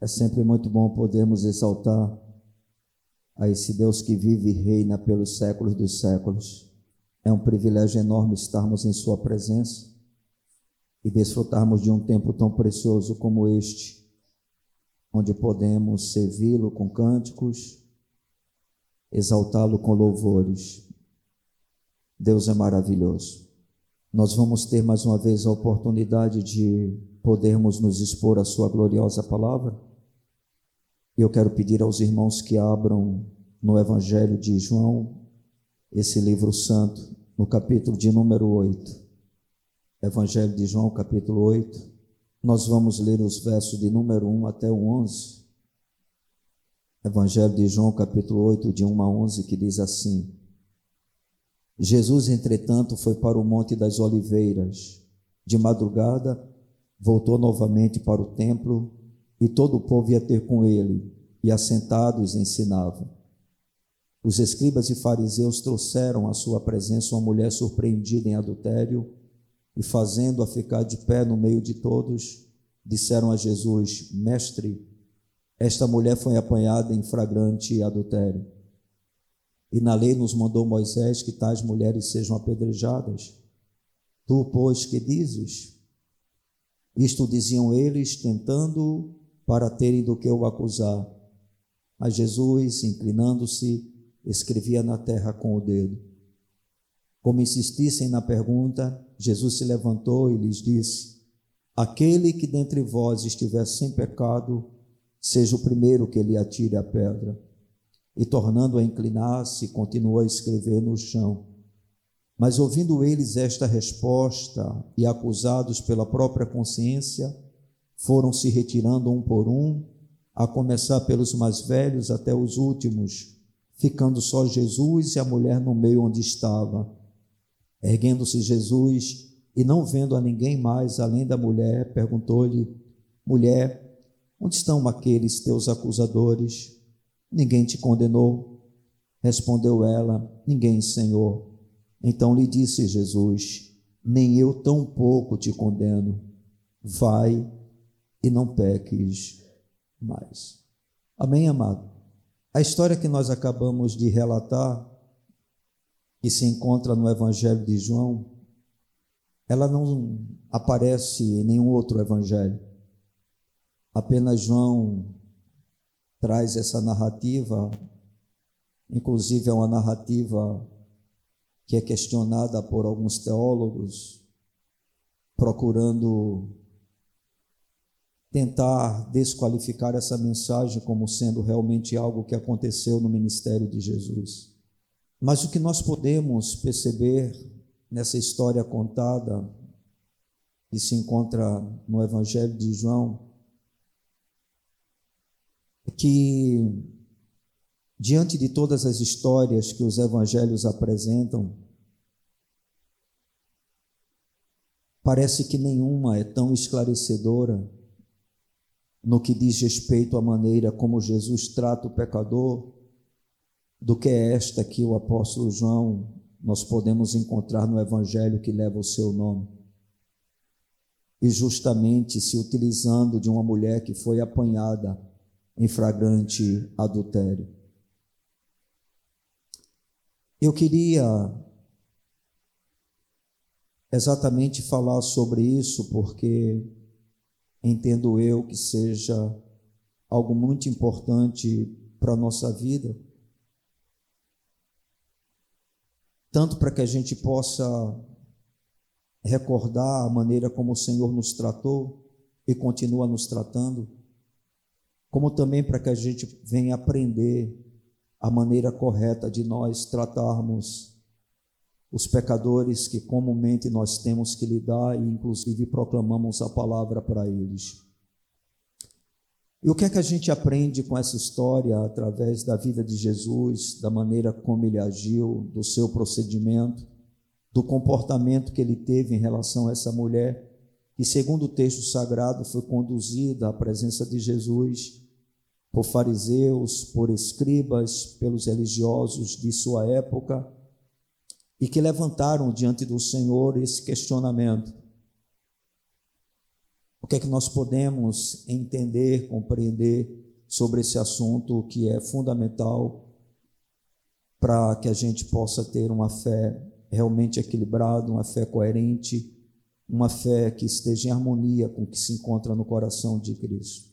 É sempre muito bom podermos exaltar a esse Deus que vive e reina pelos séculos dos séculos. É um privilégio enorme estarmos em Sua presença e desfrutarmos de um tempo tão precioso como este, onde podemos servi-lo com cânticos, exaltá-lo com louvores. Deus é maravilhoso. Nós vamos ter mais uma vez a oportunidade de podermos nos expor à Sua gloriosa palavra. E eu quero pedir aos irmãos que abram no Evangelho de João, esse livro santo, no capítulo de número 8. Evangelho de João, capítulo 8. Nós vamos ler os versos de número 1 até o 11. Evangelho de João, capítulo 8, de 1 a 11, que diz assim: Jesus, entretanto, foi para o Monte das Oliveiras. De madrugada, voltou novamente para o templo e todo o povo ia ter com ele, e assentados ensinava. Os escribas e fariseus trouxeram à sua presença uma mulher surpreendida em adultério, e fazendo-a ficar de pé no meio de todos, disseram a Jesus: Mestre, esta mulher foi apanhada em flagrante adultério. E na lei nos mandou Moisés que tais mulheres sejam apedrejadas. Tu, pois, que dizes? Isto diziam eles, tentando para terem do que o acusar. Mas Jesus, inclinando-se, escrevia na terra com o dedo. Como insistissem na pergunta, Jesus se levantou e lhes disse: Aquele que dentre vós estiver sem pecado, seja o primeiro que lhe atire a pedra. E tornando a inclinar-se, continuou a escrever no chão. Mas ouvindo eles esta resposta e acusados pela própria consciência, foram se retirando um por um, a começar pelos mais velhos até os últimos, ficando só Jesus e a mulher no meio onde estava. Erguendo-se Jesus e não vendo a ninguém mais além da mulher, perguntou-lhe: Mulher, onde estão aqueles teus acusadores? Ninguém te condenou? Respondeu ela: Ninguém, Senhor. Então lhe disse Jesus: Nem eu tampouco te condeno. Vai e não peques mais. Amém, amado? A história que nós acabamos de relatar, que se encontra no Evangelho de João, ela não aparece em nenhum outro evangelho. Apenas João traz essa narrativa, inclusive é uma narrativa que é questionada por alguns teólogos, procurando tentar desqualificar essa mensagem como sendo realmente algo que aconteceu no ministério de Jesus. Mas o que nós podemos perceber nessa história contada, que se encontra no Evangelho de João, é que, diante de todas as histórias que os evangelhos apresentam, parece que nenhuma é tão esclarecedora no que diz respeito à maneira como Jesus trata o pecador, do que é esta que o apóstolo João nós podemos encontrar no evangelho que leva o seu nome. E justamente se utilizando de uma mulher que foi apanhada em flagrante adultério. Eu queria exatamente falar sobre isso porque entendo eu que seja algo muito importante para a nossa vida, tanto para que a gente possa recordar a maneira como o Senhor nos tratou e continua nos tratando, como também para que a gente venha aprender a maneira correta de nós tratarmos os pecadores que comumente nós temos que lidar e inclusive proclamamos a palavra para eles. E o que é que a gente aprende com essa história através da vida de Jesus, da maneira como ele agiu, do seu procedimento, do comportamento que ele teve em relação a essa mulher, que segundo o texto sagrado foi conduzida à presença de Jesus por fariseus, por escribas, pelos religiosos de sua época, e que levantaram diante do Senhor esse questionamento. O que é que nós podemos entender, compreender sobre esse assunto que é fundamental para que a gente possa ter uma fé realmente equilibrada, uma fé coerente, uma fé que esteja em harmonia com o que se encontra no coração de Cristo.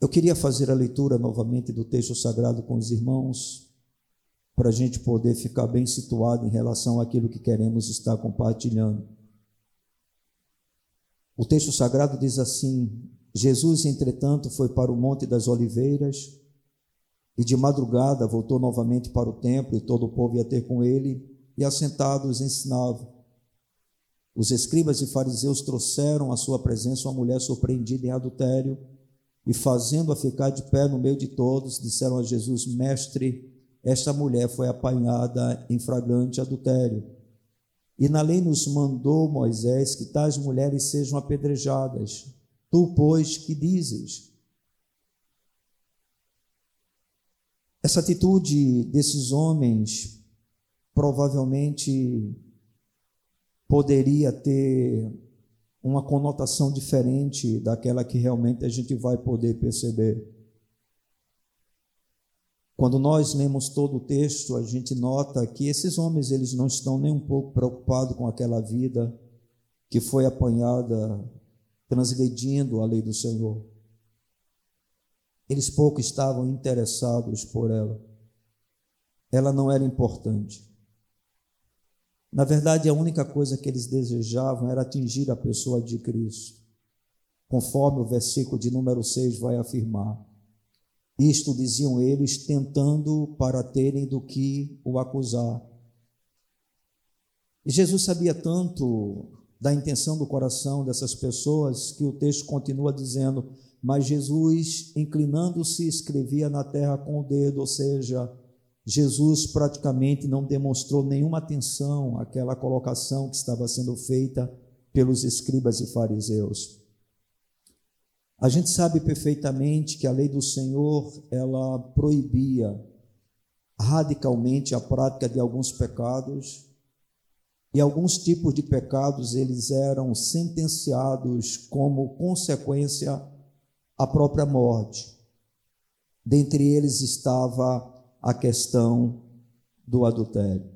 Eu queria fazer a leitura novamente do texto sagrado com os irmãos, para a gente poder ficar bem situado em relação àquilo que queremos estar compartilhando. O texto sagrado diz assim: Jesus, entretanto, foi para o Monte das Oliveiras e de madrugada voltou novamente para o templo e todo o povo ia ter com ele e assentados ensinava. Os escribas e fariseus trouxeram à sua presença uma mulher surpreendida em adultério e fazendo-a ficar de pé no meio de todos, disseram a Jesus: Mestre, esta mulher foi apanhada em flagrante adultério. E na lei nos mandou Moisés que tais mulheres sejam apedrejadas. Tu, pois, que dizes? Essa atitude desses homens provavelmente poderia ter uma conotação diferente daquela que realmente a gente vai poder perceber. Quando nós lemos todo o texto, a gente nota que esses homens eles não estão nem um pouco preocupados com aquela vida que foi apanhada transgredindo a lei do Senhor. Eles pouco estavam interessados por ela. Ela não era importante. Na verdade, a única coisa que eles desejavam era atingir a pessoa de Cristo, conforme o versículo de número 6 vai afirmar. Isto diziam eles, tentando para terem do que o acusar. E Jesus sabia tanto da intenção do coração dessas pessoas que o texto continua dizendo: Mas Jesus, inclinando-se, escrevia na terra com o dedo, ou seja, Jesus praticamente não demonstrou nenhuma atenção àquela colocação que estava sendo feita pelos escribas e fariseus. A gente sabe perfeitamente que a lei do Senhor, ela proibia radicalmente a prática de alguns pecados, e alguns tipos de pecados eles eram sentenciados como consequência à própria morte. Dentre eles estava a questão do adultério.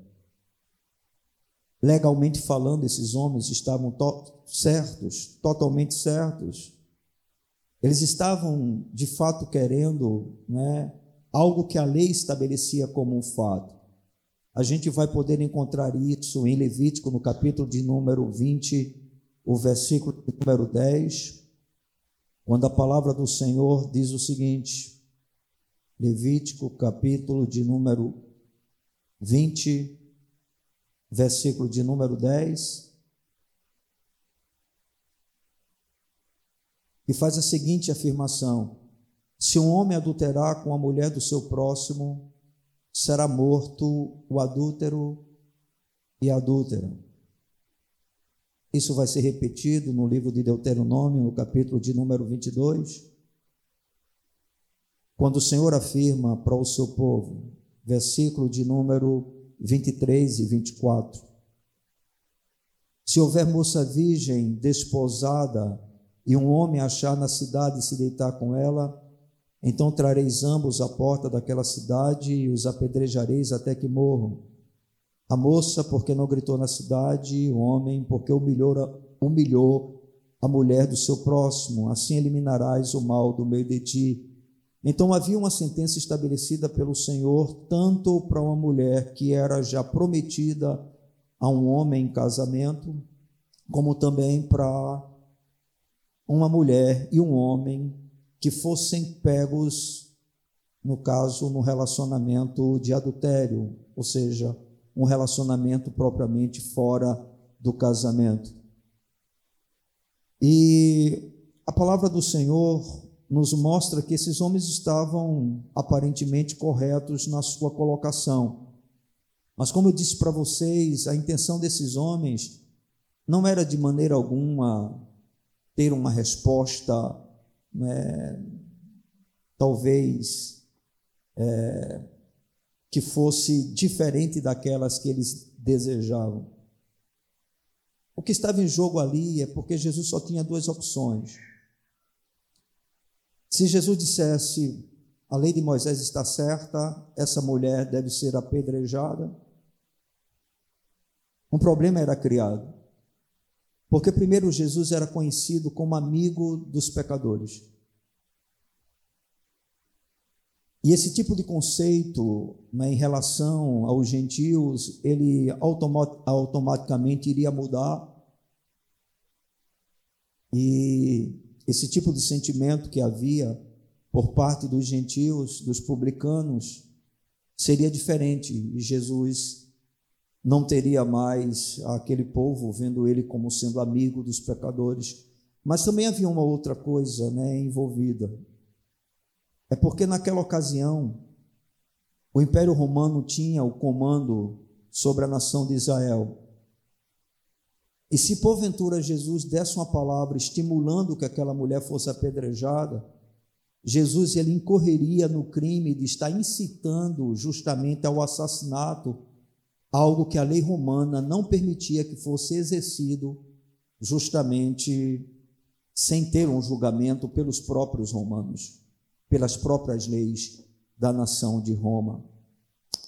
Legalmente falando, esses homens estavam to certos, totalmente certos. Eles estavam de fato querendo né, algo que a lei estabelecia como um fato. A gente vai poder encontrar isso em Levítico, no capítulo de número 20, o versículo de número 10, quando a palavra do Senhor diz o seguinte: Levítico, capítulo de número 20, versículo de número 10. E faz a seguinte afirmação: Se um homem adulterar com a mulher do seu próximo, será morto o adúltero e a adúltera. Isso vai ser repetido no livro de Deuteronômio, no capítulo de número 22 quando o Senhor afirma para o seu povo, versículo de número 23 e 24: Se houver moça virgem desposada e um homem achar na cidade e se deitar com ela, então trareis ambos à porta daquela cidade e os apedrejareis até que morram. A moça, porque não gritou na cidade, o homem, porque humilhou, humilhou a mulher do seu próximo. Assim eliminarás o mal do meio de ti então havia uma sentença estabelecida pelo Senhor tanto para uma mulher que era já prometida a um homem em casamento, como também para uma mulher e um homem que fossem pegos, no caso, no relacionamento de adultério, ou seja, um relacionamento propriamente fora do casamento. E a palavra do Senhor nos mostra que esses homens estavam aparentemente corretos na sua colocação. Mas, como eu disse para vocês, a intenção desses homens não era de maneira alguma ter uma resposta, né, talvez, é, que fosse diferente daquelas que eles desejavam. O que estava em jogo ali é porque Jesus só tinha duas opções. Se Jesus dissesse, a lei de Moisés está certa, essa mulher deve ser apedrejada, um problema era criado. Porque primeiro Jesus era conhecido como amigo dos pecadores. E esse tipo de conceito né, em relação aos gentios, ele automaticamente iria mudar. E esse tipo de sentimento que havia por parte dos gentios, dos publicanos, seria diferente. E Jesus não teria mais aquele povo vendo ele como sendo amigo dos pecadores. Mas também havia uma outra coisa né, envolvida. É porque naquela ocasião o Império Romano tinha o comando sobre a nação de Israel. E se porventura Jesus desse uma palavra estimulando que aquela mulher fosse apedrejada, Jesus ele incorreria no crime de estar incitando justamente ao assassinato, algo que a lei romana não permitia que fosse exercido justamente sem ter um julgamento pelos próprios romanos pelas próprias leis da nação de Roma.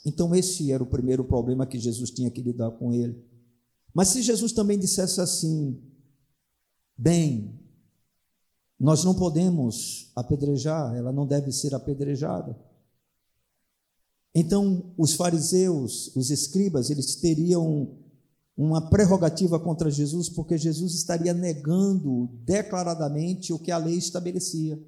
Então, esse era o primeiro problema que Jesus tinha que lidar com ele. Mas se Jesus também dissesse assim: bem, nós não podemos apedrejar, ela não deve ser apedrejada. Então, os fariseus, os escribas, eles teriam uma prerrogativa contra Jesus, porque Jesus estaria negando declaradamente o que a lei estabelecia.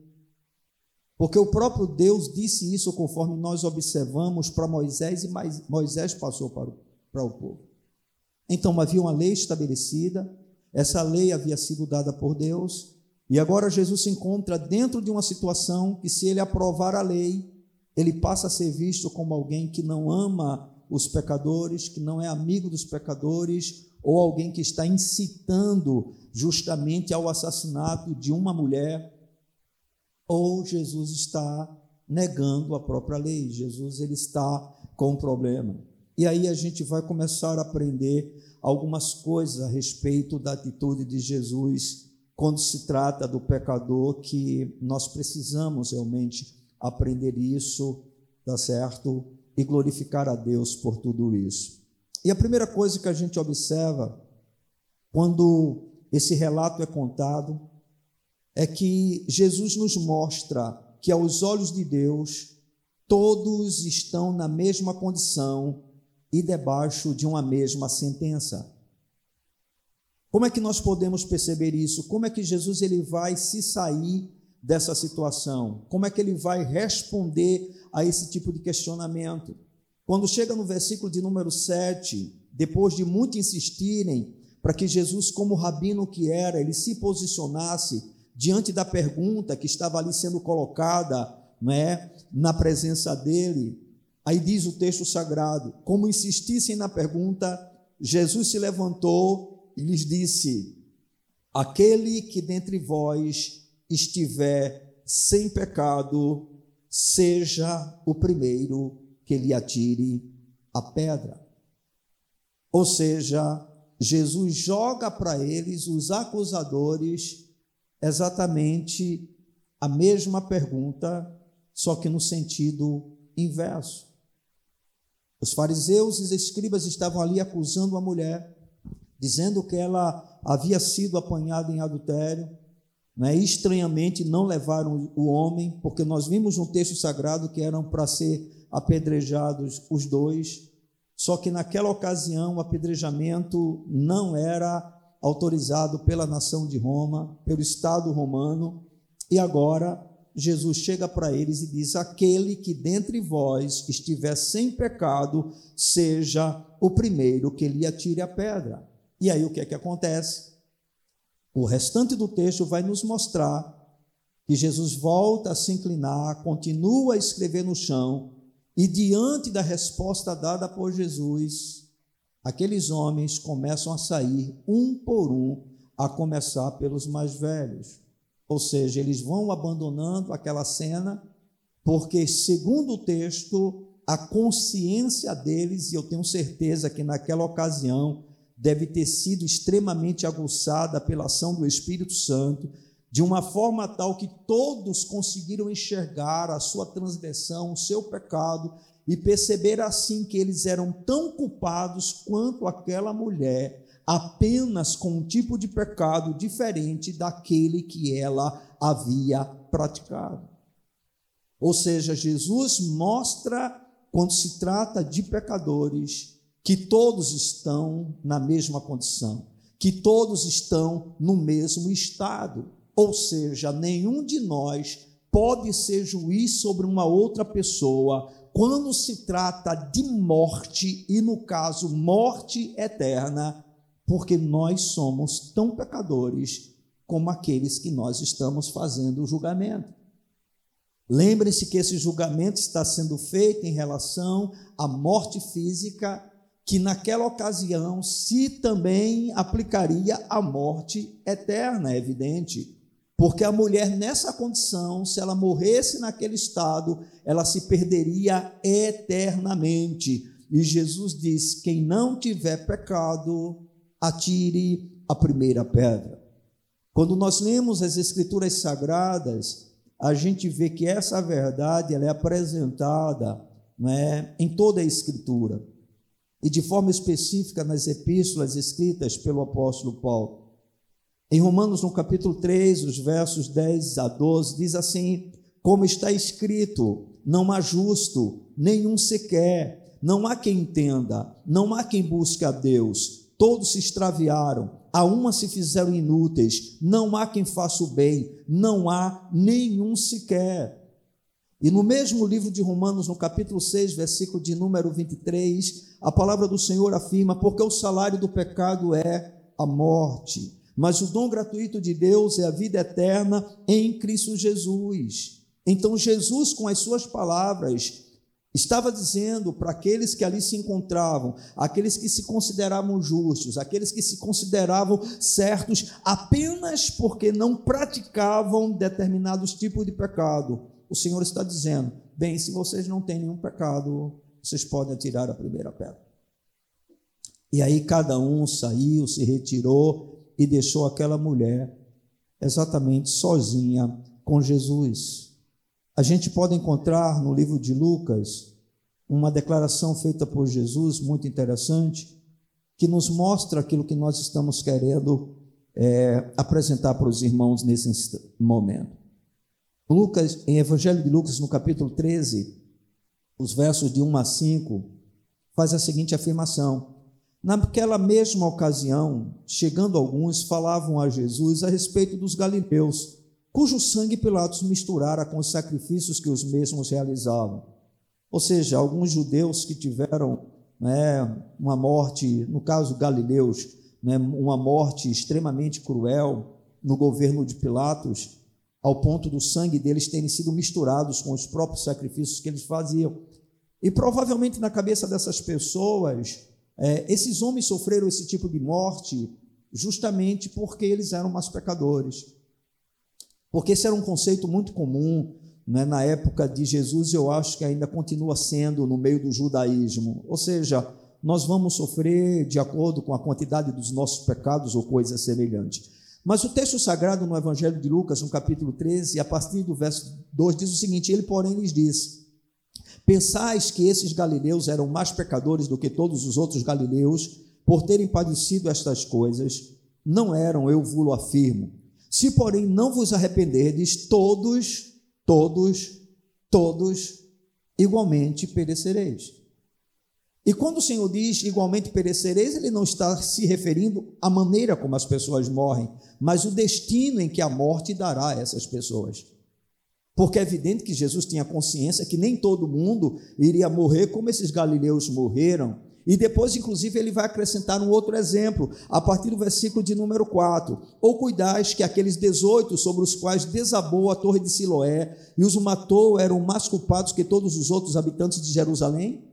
Porque o próprio Deus disse isso conforme nós observamos para Moisés e Moisés passou para o, para o povo. Então havia uma lei estabelecida, essa lei havia sido dada por Deus, e agora Jesus se encontra dentro de uma situação que, se ele aprovar a lei, ele passa a ser visto como alguém que não ama os pecadores, que não é amigo dos pecadores, ou alguém que está incitando justamente ao assassinato de uma mulher ou Jesus está negando a própria lei. Jesus ele está com um problema. E aí a gente vai começar a aprender algumas coisas a respeito da atitude de Jesus quando se trata do pecador que nós precisamos realmente aprender isso, tá certo? E glorificar a Deus por tudo isso. E a primeira coisa que a gente observa quando esse relato é contado é que Jesus nos mostra que, aos olhos de Deus, todos estão na mesma condição e debaixo de uma mesma sentença. Como é que nós podemos perceber isso? Como é que Jesus ele vai se sair dessa situação? Como é que ele vai responder a esse tipo de questionamento? Quando chega no versículo de número 7, depois de muito insistirem para que Jesus, como rabino que era, ele se posicionasse diante da pergunta que estava ali sendo colocada né, na presença dele. Aí diz o texto sagrado: como insistissem na pergunta, Jesus se levantou e lhes disse: Aquele que dentre vós estiver sem pecado, seja o primeiro que lhe atire a pedra. Ou seja, Jesus joga para eles os acusadores exatamente a mesma pergunta, só que no sentido inverso. Os fariseus e os escribas estavam ali acusando a mulher, dizendo que ela havia sido apanhada em adultério. Né? Estranhamente, não levaram o homem, porque nós vimos no texto sagrado que eram para ser apedrejados os dois. Só que naquela ocasião o apedrejamento não era autorizado pela nação de Roma, pelo Estado romano, e agora Jesus chega para eles e diz: Aquele que dentre vós estiver sem pecado, seja o primeiro que lhe atire a pedra. E aí o que é que acontece? O restante do texto vai nos mostrar que Jesus volta a se inclinar, continua a escrever no chão, e diante da resposta dada por Jesus, aqueles homens começam a sair um por um, a começar pelos mais velhos. Ou seja, eles vão abandonando aquela cena, porque, segundo o texto, a consciência deles, e eu tenho certeza que naquela ocasião deve ter sido extremamente aguçada pela ação do Espírito Santo, de uma forma tal que todos conseguiram enxergar a sua transgressão, o seu pecado e perceber assim que eles eram tão culpados quanto aquela mulher, apenas com um tipo de pecado diferente daquele que ela havia praticado. Ou seja, Jesus mostra, quando se trata de pecadores, que todos estão na mesma condição, que todos estão no mesmo estado. Ou seja, nenhum de nós pode ser juiz sobre uma outra pessoa quando se trata de morte, e no caso, morte eterna, porque nós somos tão pecadores como aqueles que nós estamos fazendo o julgamento. Lembre-se que esse julgamento está sendo feito em relação à morte física, que naquela ocasião se também aplicaria à morte eterna, é evidente. Porque a mulher, nessa condição, se ela morresse naquele estado, ela se perderia eternamente. E Jesus diz: quem não tiver pecado, atire a primeira pedra. Quando nós lemos as Escrituras Sagradas, a gente vê que essa verdade ela é apresentada né, em toda a Escritura e de forma específica nas epístolas escritas pelo apóstolo Paulo. Em Romanos, no capítulo 3, os versos 10 a 12, diz assim: Como está escrito, não há justo, nenhum sequer, não há quem entenda, não há quem busque a Deus, todos se extraviaram, a uma se fizeram inúteis, não há quem faça o bem, não há nenhum sequer. E no mesmo livro de Romanos, no capítulo 6, versículo de número 23, a palavra do Senhor afirma: Porque o salário do pecado é a morte, mas o dom gratuito de Deus é a vida eterna em Cristo Jesus. Então, Jesus, com as suas palavras, Estava dizendo para aqueles que ali se encontravam, aqueles que se consideravam justos, aqueles que se consideravam certos apenas porque não praticavam determinados tipos de pecado. O Senhor está dizendo: bem, se vocês não têm nenhum pecado, vocês podem atirar a primeira pedra. E aí cada um saiu, se retirou e deixou aquela mulher exatamente sozinha com Jesus. A gente pode encontrar no livro de Lucas uma declaração feita por Jesus, muito interessante, que nos mostra aquilo que nós estamos querendo é, apresentar para os irmãos nesse momento. Lucas, em Evangelho de Lucas, no capítulo 13, os versos de 1 a 5, faz a seguinte afirmação: Naquela mesma ocasião, chegando alguns, falavam a Jesus a respeito dos galileus cujo sangue Pilatos misturara com os sacrifícios que os mesmos realizavam. Ou seja, alguns judeus que tiveram né, uma morte, no caso galileus, né, uma morte extremamente cruel no governo de Pilatos, ao ponto do sangue deles terem sido misturados com os próprios sacrifícios que eles faziam. E provavelmente na cabeça dessas pessoas, é, esses homens sofreram esse tipo de morte justamente porque eles eram mais pecadores. Porque esse era um conceito muito comum né, na época de Jesus, eu acho que ainda continua sendo no meio do judaísmo. Ou seja, nós vamos sofrer de acordo com a quantidade dos nossos pecados ou coisa semelhante. Mas o texto sagrado no Evangelho de Lucas, no capítulo 13, a partir do verso 2, diz o seguinte: Ele, porém, lhes disse: Pensais que esses galileus eram mais pecadores do que todos os outros galileus, por terem padecido estas coisas? Não eram, eu vos afirmo. Se, porém, não vos arrependerdes, todos, todos, todos, igualmente perecereis. E quando o Senhor diz igualmente perecereis, ele não está se referindo à maneira como as pessoas morrem, mas o destino em que a morte dará a essas pessoas. Porque é evidente que Jesus tinha consciência que nem todo mundo iria morrer como esses galileus morreram, e depois, inclusive, ele vai acrescentar um outro exemplo, a partir do versículo de número 4. Ou cuidais que aqueles 18 sobre os quais desabou a torre de Siloé e os matou eram mais culpados que todos os outros habitantes de Jerusalém?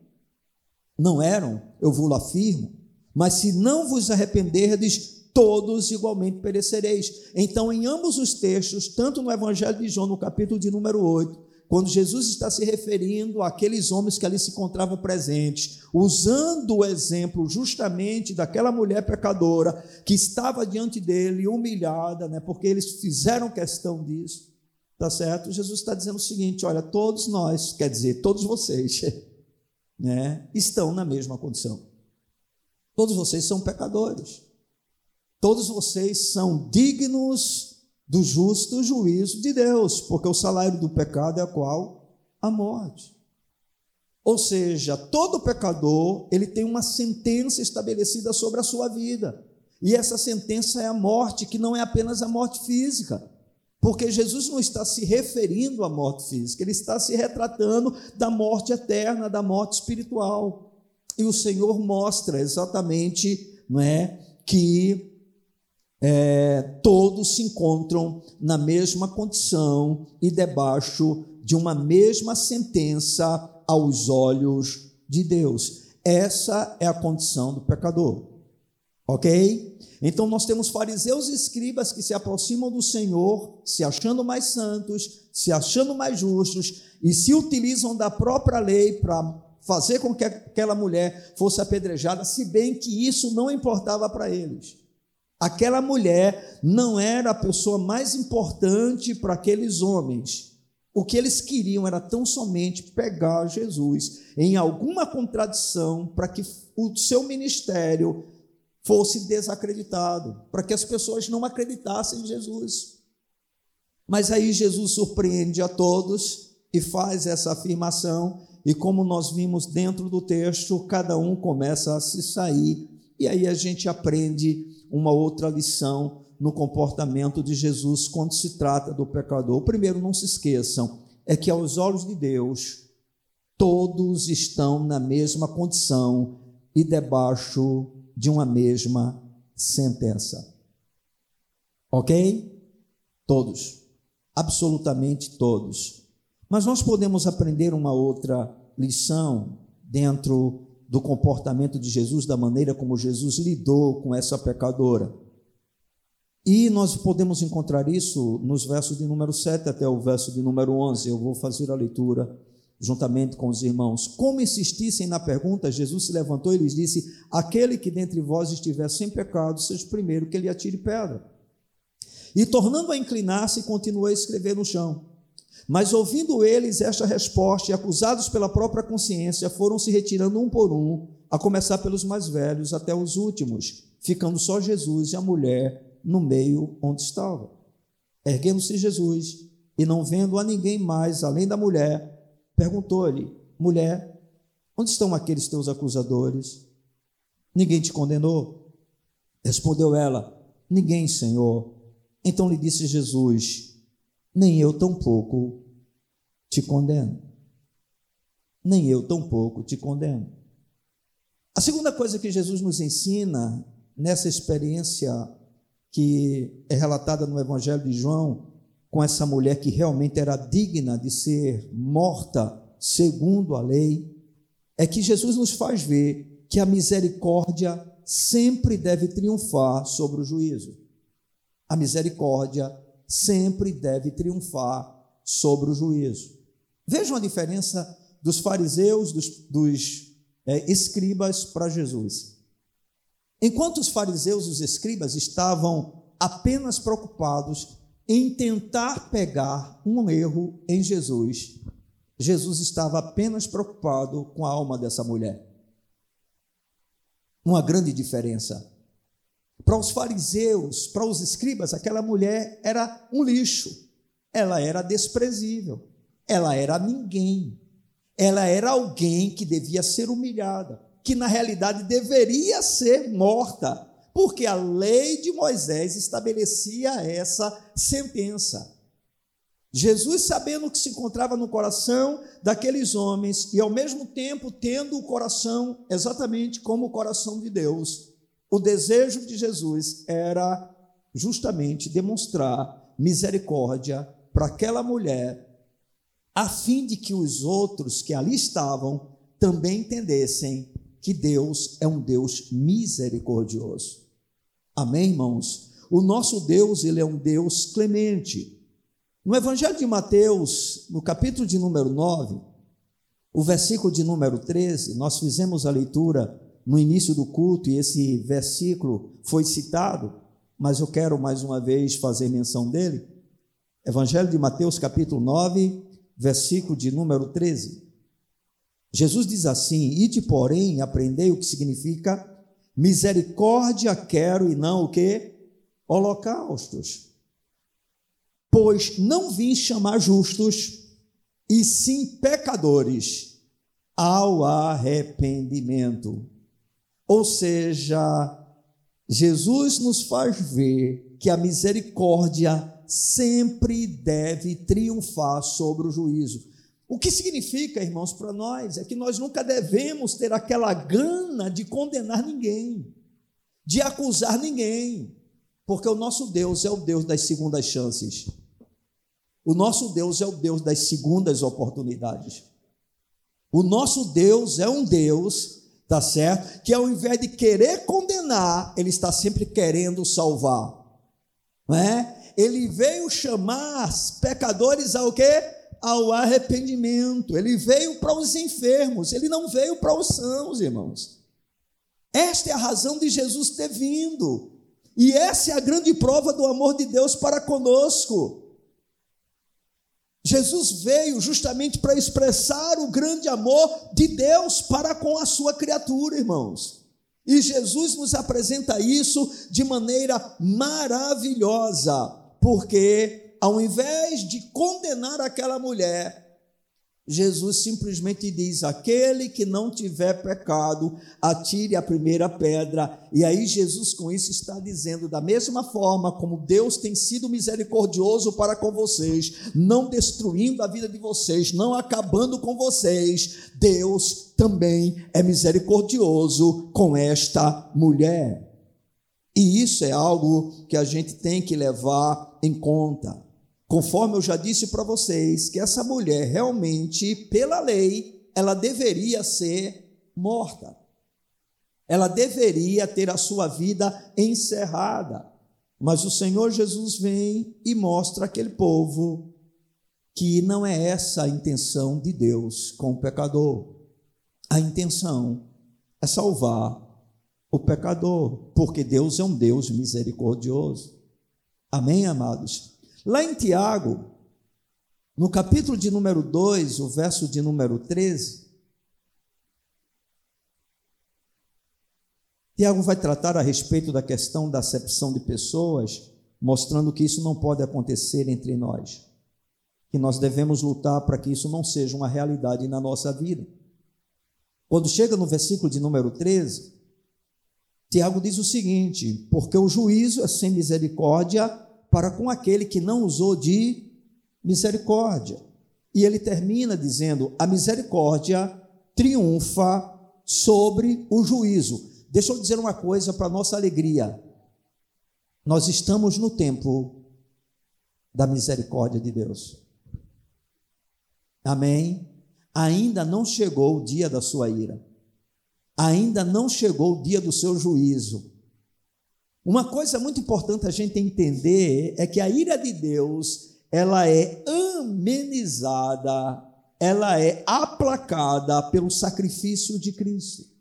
Não eram, eu vos afirmo. Mas se não vos arrependerdes, todos igualmente perecereis. Então, em ambos os textos, tanto no Evangelho de João, no capítulo de número 8, quando Jesus está se referindo àqueles homens que ali se encontravam presentes, usando o exemplo justamente daquela mulher pecadora que estava diante dele, humilhada, né, porque eles fizeram questão disso, tá certo? Jesus está dizendo o seguinte: olha, todos nós, quer dizer, todos vocês, né, estão na mesma condição. Todos vocês são pecadores. Todos vocês são dignos do justo juízo de Deus, porque o salário do pecado é a qual? A morte. Ou seja, todo pecador, ele tem uma sentença estabelecida sobre a sua vida. E essa sentença é a morte, que não é apenas a morte física. Porque Jesus não está se referindo à morte física, ele está se retratando da morte eterna, da morte espiritual. E o Senhor mostra exatamente, não é, que é, todos se encontram na mesma condição e debaixo de uma mesma sentença aos olhos de Deus. Essa é a condição do pecador. Ok? Então nós temos fariseus e escribas que se aproximam do Senhor, se achando mais santos, se achando mais justos e se utilizam da própria lei para fazer com que aquela mulher fosse apedrejada, se bem que isso não importava para eles. Aquela mulher não era a pessoa mais importante para aqueles homens. O que eles queriam era tão somente pegar Jesus em alguma contradição para que o seu ministério fosse desacreditado, para que as pessoas não acreditassem em Jesus. Mas aí Jesus surpreende a todos e faz essa afirmação, e como nós vimos dentro do texto, cada um começa a se sair, e aí a gente aprende uma outra lição no comportamento de Jesus quando se trata do pecador. Primeiro, não se esqueçam, é que aos olhos de Deus, todos estão na mesma condição e debaixo de uma mesma sentença. Ok? Todos. Absolutamente todos. Mas nós podemos aprender uma outra lição dentro do comportamento de Jesus, da maneira como Jesus lidou com essa pecadora. E nós podemos encontrar isso nos versos de número 7 até o verso de número 11. Eu vou fazer a leitura juntamente com os irmãos. Como insistissem na pergunta, Jesus se levantou e lhes disse: Aquele que dentre vós estiver sem pecado, seja o primeiro que lhe atire pedra. E tornando a inclinar-se, continuou a escrever no chão. Mas ouvindo eles esta resposta e acusados pela própria consciência, foram se retirando um por um, a começar pelos mais velhos até os últimos, ficando só Jesus e a mulher no meio onde estava. Erguendo-se Jesus e não vendo a ninguém mais além da mulher, perguntou-lhe: Mulher, onde estão aqueles teus acusadores? Ninguém te condenou? Respondeu ela: Ninguém, Senhor. Então lhe disse Jesus: nem eu tampouco te condeno. Nem eu tampouco te condeno. A segunda coisa que Jesus nos ensina nessa experiência que é relatada no Evangelho de João, com essa mulher que realmente era digna de ser morta segundo a lei, é que Jesus nos faz ver que a misericórdia sempre deve triunfar sobre o juízo. A misericórdia sempre deve triunfar sobre o juízo. Vejam a diferença dos fariseus, dos, dos é, escribas para Jesus. Enquanto os fariseus e os escribas estavam apenas preocupados em tentar pegar um erro em Jesus, Jesus estava apenas preocupado com a alma dessa mulher. Uma grande diferença. Para os fariseus, para os escribas, aquela mulher era um lixo, ela era desprezível, ela era ninguém, ela era alguém que devia ser humilhada, que na realidade deveria ser morta, porque a lei de Moisés estabelecia essa sentença. Jesus, sabendo o que se encontrava no coração daqueles homens e ao mesmo tempo tendo o coração exatamente como o coração de Deus, o desejo de Jesus era justamente demonstrar misericórdia para aquela mulher, a fim de que os outros que ali estavam também entendessem que Deus é um Deus misericordioso. Amém, irmãos? O nosso Deus, ele é um Deus clemente. No Evangelho de Mateus, no capítulo de número 9, o versículo de número 13, nós fizemos a leitura no início do culto e esse versículo foi citado, mas eu quero mais uma vez fazer menção dele. Evangelho de Mateus, capítulo 9, versículo de número 13. Jesus diz assim: Ide, porém, aprendei o que significa misericórdia quero e não o que? Holocaustos. Pois não vim chamar justos, e sim pecadores ao arrependimento. Ou seja, Jesus nos faz ver que a misericórdia sempre deve triunfar sobre o juízo. O que significa, irmãos, para nós é que nós nunca devemos ter aquela gana de condenar ninguém, de acusar ninguém, porque o nosso Deus é o Deus das segundas chances. O nosso Deus é o Deus das segundas oportunidades. O nosso Deus é um Deus, tá certo? Que ao invés de querer condenar, ele está sempre querendo salvar. Não é? Ele veio chamar pecadores ao quê? Ao arrependimento. Ele veio para os enfermos, ele não veio para os sãos, irmãos. Esta é a razão de Jesus ter vindo. E essa é a grande prova do amor de Deus para conosco. Jesus veio justamente para expressar o grande amor de Deus para com a sua criatura, irmãos. E Jesus nos apresenta isso de maneira maravilhosa, porque ao invés de condenar aquela mulher, Jesus simplesmente diz: aquele que não tiver pecado, atire a primeira pedra. E aí, Jesus, com isso, está dizendo: da mesma forma como Deus tem sido misericordioso para com vocês, não destruindo a vida de vocês, não acabando com vocês, Deus também é misericordioso com esta mulher. E isso é algo que a gente tem que levar em conta. Conforme eu já disse para vocês, que essa mulher realmente, pela lei, ela deveria ser morta. Ela deveria ter a sua vida encerrada. Mas o Senhor Jesus vem e mostra aquele povo que não é essa a intenção de Deus com o pecador. A intenção é salvar o pecador, porque Deus é um Deus misericordioso. Amém, amados? Lá em Tiago, no capítulo de número 2, o verso de número 13, Tiago vai tratar a respeito da questão da acepção de pessoas, mostrando que isso não pode acontecer entre nós, que nós devemos lutar para que isso não seja uma realidade na nossa vida. Quando chega no versículo de número 13, Tiago diz o seguinte: porque o juízo é sem misericórdia para com aquele que não usou de misericórdia. E ele termina dizendo: a misericórdia triunfa sobre o juízo. Deixa eu dizer uma coisa para nossa alegria. Nós estamos no tempo da misericórdia de Deus. Amém? Ainda não chegou o dia da sua ira. Ainda não chegou o dia do seu juízo. Uma coisa muito importante a gente entender é que a ira de Deus, ela é amenizada, ela é aplacada pelo sacrifício de Cristo.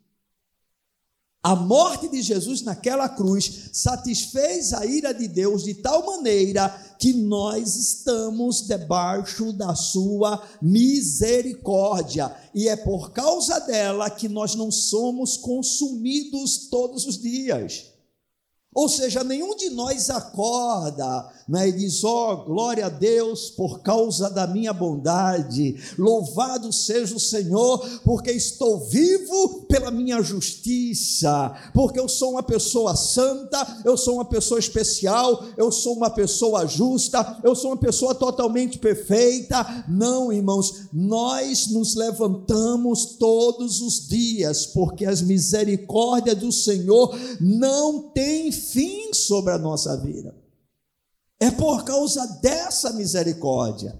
A morte de Jesus naquela cruz satisfez a ira de Deus de tal maneira que nós estamos debaixo da sua misericórdia, e é por causa dela que nós não somos consumidos todos os dias. Ou seja, nenhum de nós acorda né, e diz: Ó, oh, glória a Deus por causa da minha bondade, louvado seja o Senhor, porque estou vivo pela minha justiça, porque eu sou uma pessoa santa, eu sou uma pessoa especial, eu sou uma pessoa justa, eu sou uma pessoa totalmente perfeita. Não, irmãos, nós nos levantamos todos os dias, porque as misericórdias do Senhor não têm fim sobre a nossa vida. É por causa dessa misericórdia.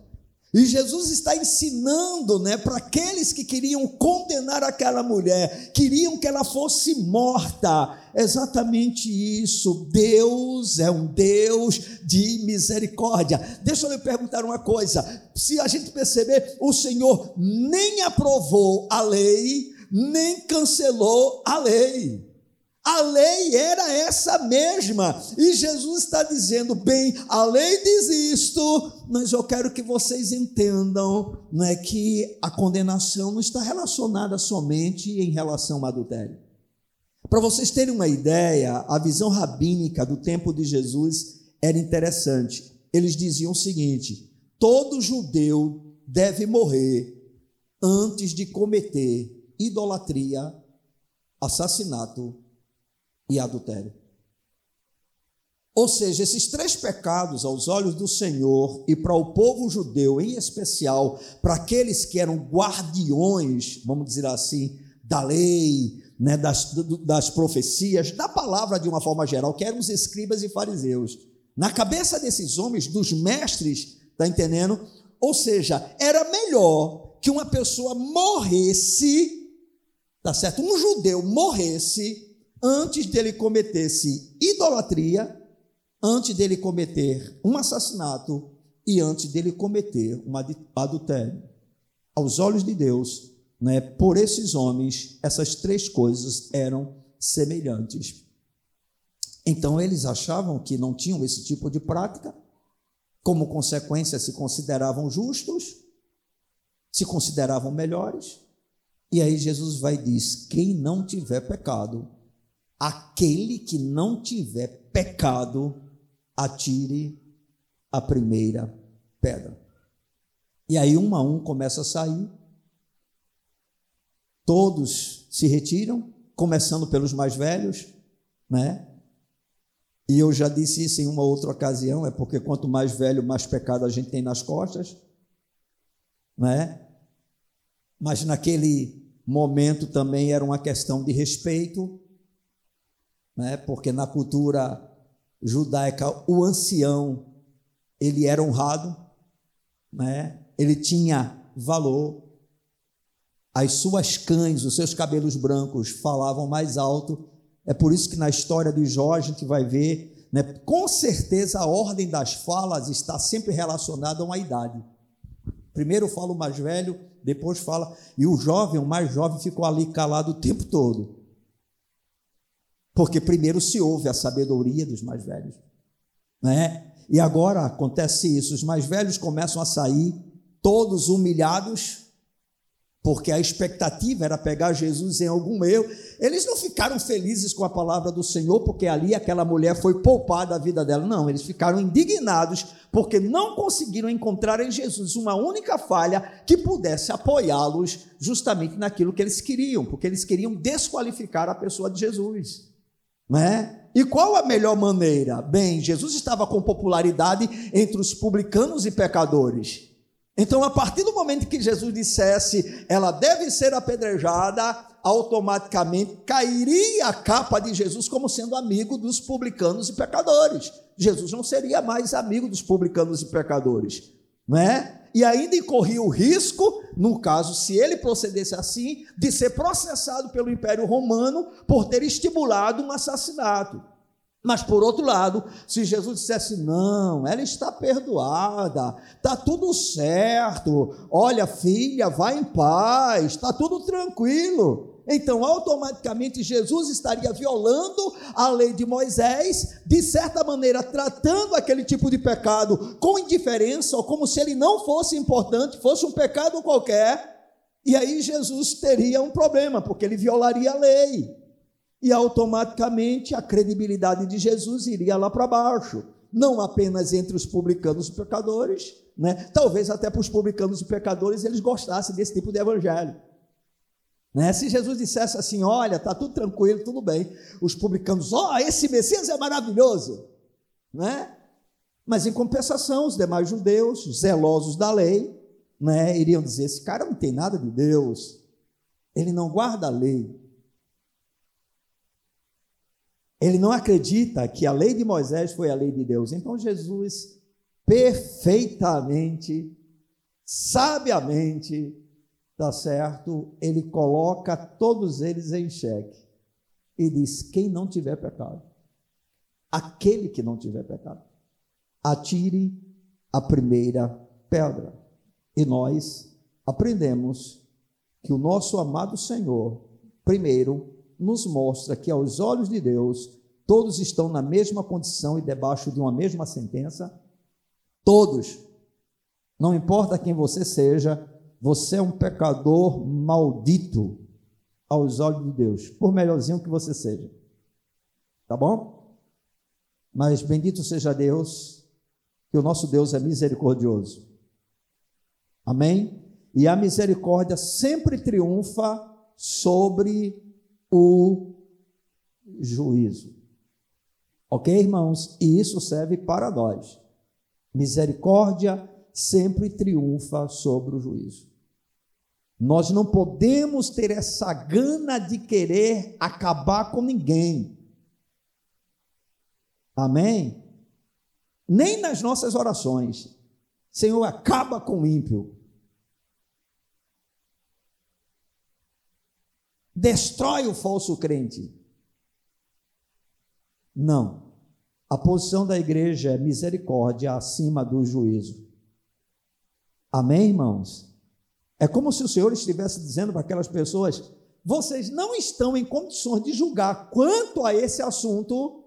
E Jesus está ensinando, né, para aqueles que queriam condenar aquela mulher, queriam que ela fosse morta. Exatamente isso. Deus é um Deus de misericórdia. Deixa eu lhe perguntar uma coisa: se a gente perceber, o Senhor nem aprovou a lei, nem cancelou a lei. A lei era essa mesma. E Jesus está dizendo: bem, a lei diz isto, mas eu quero que vocês entendam não é, que a condenação não está relacionada somente em relação ao adultério. Para vocês terem uma ideia, a visão rabínica do tempo de Jesus era interessante. Eles diziam o seguinte: todo judeu deve morrer antes de cometer idolatria, assassinato e adultério. Ou seja, esses três pecados aos olhos do Senhor e para o povo judeu, em especial, para aqueles que eram guardiões, vamos dizer assim, da lei, né, das, das profecias, da palavra de uma forma geral, que eram os escribas e fariseus. Na cabeça desses homens, dos mestres, está entendendo? Ou seja, era melhor que uma pessoa morresse, tá certo? Um judeu morresse antes dele cometesse idolatria, antes dele cometer um assassinato e antes dele cometer um adultério. Aos olhos de Deus, né, por esses homens, essas três coisas eram semelhantes. Então eles achavam que não tinham esse tipo de prática, como consequência se consideravam justos, se consideravam melhores. E aí Jesus vai diz: quem não tiver pecado, aquele que não tiver pecado, atire a primeira pedra. E aí um a um começa a sair, todos se retiram, começando pelos mais velhos, né? E eu já disse isso em uma outra ocasião, é porque quanto mais velho, mais pecado a gente tem nas costas, né? Mas naquele momento também era uma questão de respeito, né? porque na cultura judaica o ancião ele era honrado, né? ele tinha valor, as suas cães, os seus cabelos brancos falavam mais alto. É por isso que na história de Jó a gente vai ver, né? com certeza a ordem das falas está sempre relacionada a uma idade. Primeiro fala o mais velho, depois fala, e o jovem, o mais jovem, ficou ali calado o tempo todo. Porque primeiro se ouve a sabedoria dos mais velhos, né? E agora acontece isso, os mais velhos começam a sair todos humilhados, porque a expectativa era pegar Jesus em algum erro. Eles não ficaram felizes com a palavra do Senhor, porque ali aquela mulher foi poupada a vida dela. Não, eles ficaram indignados, porque não conseguiram encontrar em Jesus uma única falha que pudesse apoiá-los justamente naquilo que eles queriam, porque eles queriam desqualificar a pessoa de Jesus. Né? E qual a melhor maneira? Bem, Jesus estava com popularidade entre os publicanos e pecadores. Então, a partir do momento que Jesus dissesse, ela deve ser apedrejada, automaticamente cairia a capa de Jesus como sendo amigo dos publicanos e pecadores. Jesus não seria mais amigo dos publicanos e pecadores, não é? E ainda corria o risco, no caso, se ele procedesse assim, de ser processado pelo Império Romano por ter estimulado um assassinato. Mas por outro lado, se Jesus dissesse: "Não, ela está perdoada, está tudo certo. Olha, filha, vai em paz, está tudo tranquilo." Então automaticamente Jesus estaria violando a lei de Moisés, de certa maneira tratando aquele tipo de pecado com indiferença, ou como se ele não fosse importante, fosse um pecado qualquer, e aí Jesus teria um problema, porque ele violaria a lei, e automaticamente a credibilidade de Jesus iria lá para baixo, não apenas entre os publicanos e pecadores, né? talvez até para os publicanos e pecadores eles gostassem desse tipo de evangelho. Né? Se Jesus dissesse assim: olha, está tudo tranquilo, tudo bem, os publicanos, ó, oh, esse Messias é maravilhoso, né? Mas em compensação, os demais judeus, zelosos da lei, né, iriam dizer: esse cara não tem nada de Deus, ele não guarda a lei, ele não acredita que a lei de Moisés foi a lei de Deus. Então Jesus perfeitamente sabiamente, tá certo? Ele coloca todos eles em xeque e diz: quem não tiver pecado, aquele que não tiver pecado, atire a primeira pedra. E nós aprendemos que o nosso amado Senhor, primeiro, nos mostra que aos olhos de Deus, todos estão na mesma condição e debaixo de uma mesma sentença. Todos. Não importa quem você seja, você é um pecador maldito aos olhos de Deus, por melhorzinho que você seja. Tá bom? Mas bendito seja Deus, que o nosso Deus é misericordioso. Amém? E a misericórdia sempre triunfa sobre o juízo. Ok, irmãos? E isso serve para nós. Misericórdia sempre triunfa sobre o juízo. Nós não podemos ter essa gana de querer acabar com ninguém. Amém? Nem nas nossas orações. Senhor, acaba com o ímpio. Destrói o falso crente. Não. A posição da igreja é misericórdia acima do juízo. Amém, irmãos? É como se o Senhor estivesse dizendo para aquelas pessoas: vocês não estão em condições de julgar quanto a esse assunto,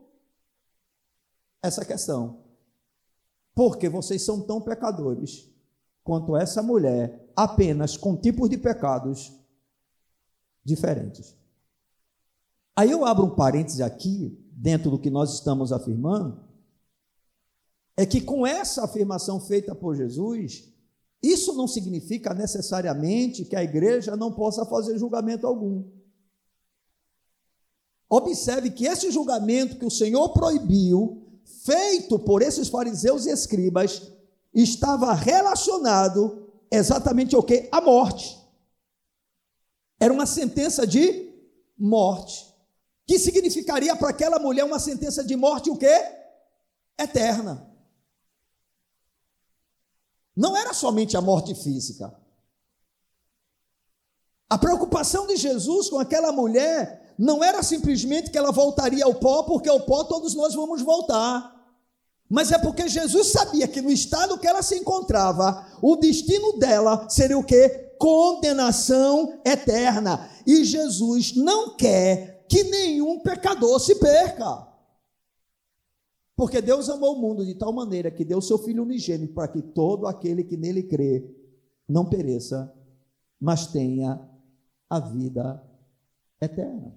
essa questão, porque vocês são tão pecadores quanto essa mulher, apenas com tipos de pecados diferentes. Aí eu abro um parêntese aqui, dentro do que nós estamos afirmando, é que com essa afirmação feita por Jesus, isso não significa necessariamente que a igreja não possa fazer julgamento algum. Observe que esse julgamento que o Senhor proibiu, feito por esses fariseus e escribas, estava relacionado exatamente ao que? A morte. Era uma sentença de morte. Que significaria para aquela mulher uma sentença de morte o quê? Eterna. Não era somente a morte física. A preocupação de Jesus com aquela mulher não era simplesmente que ela voltaria ao pó, porque ao pó todos nós vamos voltar. Mas é porque Jesus sabia que no estado que ela se encontrava, o destino dela seria o quê? Condenação eterna. E Jesus não quer que nenhum pecador se perca. Porque Deus amou o mundo de tal maneira que deu seu Filho unigênito para que todo aquele que nele crê não pereça, mas tenha a vida eterna.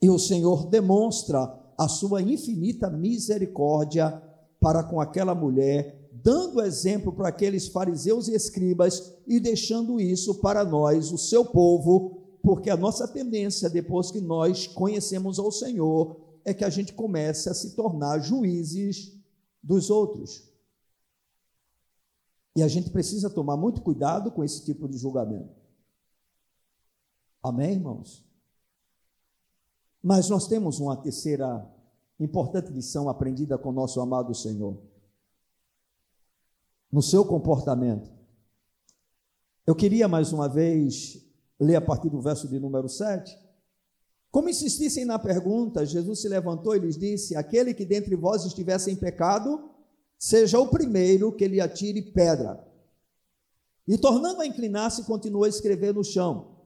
E o Senhor demonstra a sua infinita misericórdia para com aquela mulher, dando exemplo para aqueles fariseus e escribas e deixando isso para nós, o seu povo, porque a nossa tendência, depois que nós conhecemos ao Senhor, é que a gente comece a se tornar juízes dos outros. E a gente precisa tomar muito cuidado com esse tipo de julgamento. Amém, irmãos? Mas nós temos uma terceira importante lição aprendida com nosso amado Senhor. No seu comportamento. Eu queria mais uma vez ler a partir do verso de número 7 como insistissem na pergunta, Jesus se levantou e lhes disse: Aquele que dentre vós estivesse em pecado, seja o primeiro que lhe atire pedra. E tornando a inclinar-se, continuou a escrever no chão.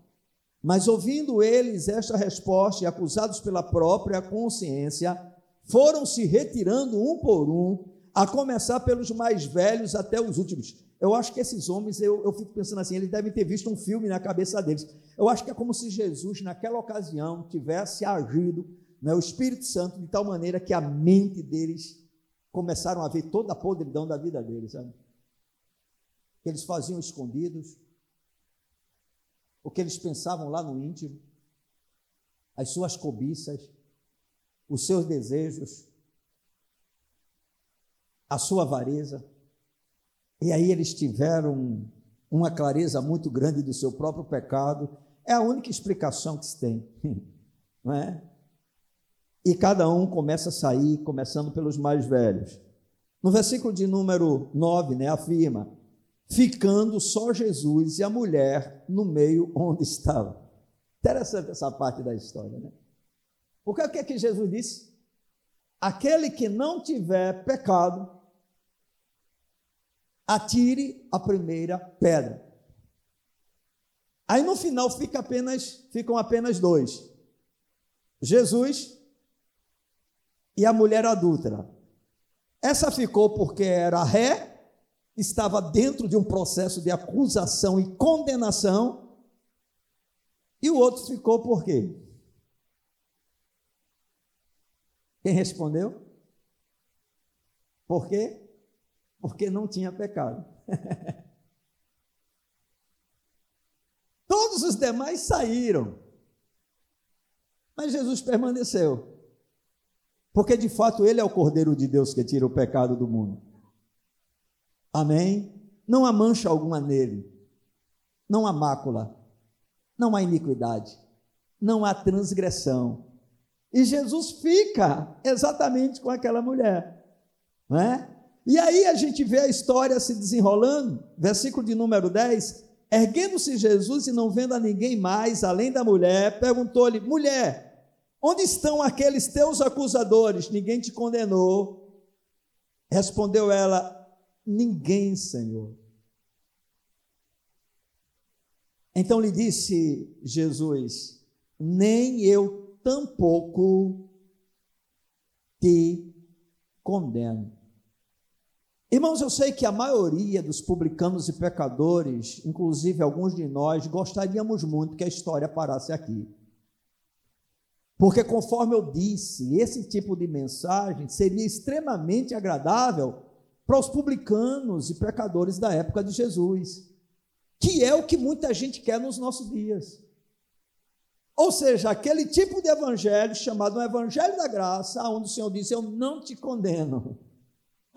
Mas ouvindo eles esta resposta e acusados pela própria consciência, foram se retirando um por um, a começar pelos mais velhos até os últimos. Eu acho que esses homens, eu, eu fico pensando assim, eles devem ter visto um filme na cabeça deles. Eu acho que é como se Jesus, naquela ocasião, tivesse agido, né, o Espírito Santo, de tal maneira que a mente deles começaram a ver toda a podridão da vida deles, sabe? O que eles faziam escondidos, o que eles pensavam lá no íntimo, as suas cobiças, os seus desejos, a sua avareza. E aí eles tiveram uma clareza muito grande do seu próprio pecado. É a única explicação que se tem, não é? E cada um começa a sair, começando pelos mais velhos. No versículo de número 9, né, afirma: ficando só Jesus e a mulher no meio onde estava. Interessante essa parte da história, né? Porque o que é que Jesus disse? Aquele que não tiver pecado, atire a primeira pedra. Aí no final fica apenas, ficam apenas dois: Jesus e a mulher adúltera. Essa ficou porque era ré, estava dentro de um processo de acusação e condenação, e o outro ficou por quê? Quem respondeu? Por quê? Porque não tinha pecado. Todos os demais saíram, mas Jesus permaneceu. Porque de fato ele é o Cordeiro de Deus que tira o pecado do mundo. Amém? Não há mancha alguma nele, não há mácula, não há iniquidade, não há transgressão. E Jesus fica exatamente com aquela mulher, não é? E aí a gente vê a história se desenrolando, versículo de número 10. Erguendo-se Jesus e não vendo a ninguém mais, além da mulher, perguntou-lhe: Mulher, Onde estão aqueles teus acusadores? Ninguém te condenou. Respondeu ela: Ninguém, Senhor. Então lhe disse Jesus: Nem eu tampouco te condeno. Irmãos, eu sei que a maioria dos publicanos e pecadores, inclusive alguns de nós, gostaríamos muito que a história parasse aqui. Porque, conforme eu disse, esse tipo de mensagem seria extremamente agradável para os publicanos e pecadores da época de Jesus, que é o que muita gente quer nos nossos dias. Ou seja, aquele tipo de evangelho chamado um evangelho da graça, onde o Senhor disse: Eu não te condeno.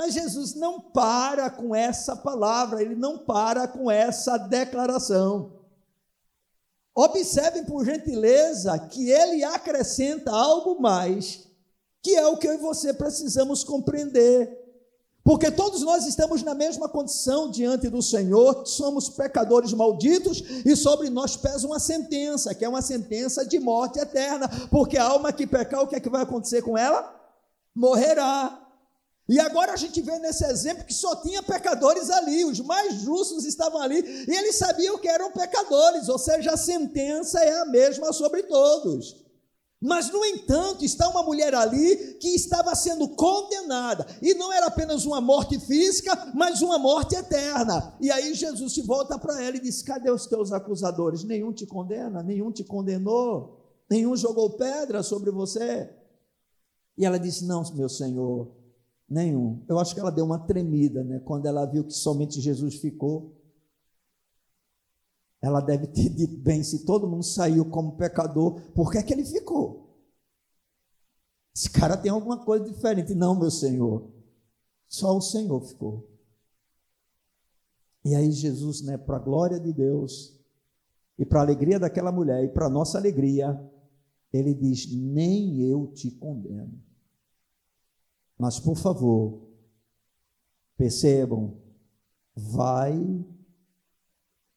Mas Jesus não para com essa palavra, ele não para com essa declaração. Observem, por gentileza, que ele acrescenta algo mais, que é o que eu e você precisamos compreender. Porque todos nós estamos na mesma condição diante do Senhor, somos pecadores malditos e sobre nós pesa uma sentença, que é uma sentença de morte eterna, porque a alma que pecar, o que é que vai acontecer com ela? Morrerá. E agora a gente vê nesse exemplo que só tinha pecadores ali, os mais justos estavam ali, e eles sabiam que eram pecadores, ou seja, a sentença é a mesma sobre todos. Mas, no entanto, está uma mulher ali que estava sendo condenada, e não era apenas uma morte física, mas uma morte eterna. E aí Jesus se volta para ela e diz: Cadê os teus acusadores? Nenhum te condena, nenhum te condenou, nenhum jogou pedra sobre você. E ela disse: Não, meu Senhor, Nenhum. Eu acho que ela deu uma tremida, né? Quando ela viu que somente Jesus ficou. Ela deve ter dito bem: se todo mundo saiu como pecador, por que é que ele ficou? Esse cara tem alguma coisa diferente. Não, meu Senhor. Só o Senhor ficou. E aí, Jesus, né, para a glória de Deus, e para a alegria daquela mulher, e para a nossa alegria, ele diz: Nem eu te condeno. Mas, por favor, percebam, vai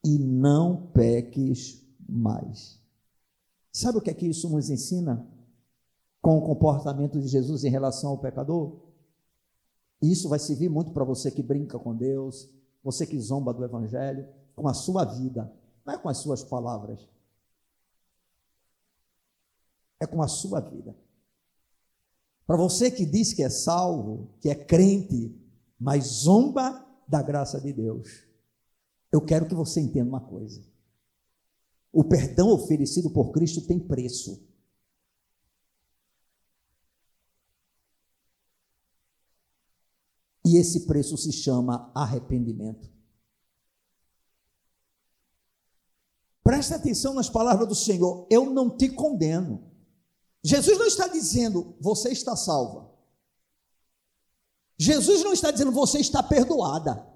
e não peques mais. Sabe o que é que isso nos ensina com o comportamento de Jesus em relação ao pecador? Isso vai servir muito para você que brinca com Deus, você que zomba do Evangelho, com a sua vida, não é com as suas palavras, é com a sua vida. Para você que diz que é salvo, que é crente, mas zomba da graça de Deus, eu quero que você entenda uma coisa. O perdão oferecido por Cristo tem preço. E esse preço se chama arrependimento. Presta atenção nas palavras do Senhor. Eu não te condeno. Jesus não está dizendo você está salva. Jesus não está dizendo você está perdoada.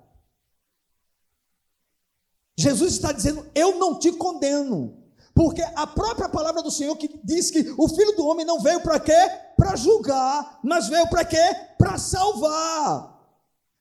Jesus está dizendo eu não te condeno. Porque a própria palavra do Senhor que diz que o filho do homem não veio para quê? Para julgar, mas veio para quê? Para salvar.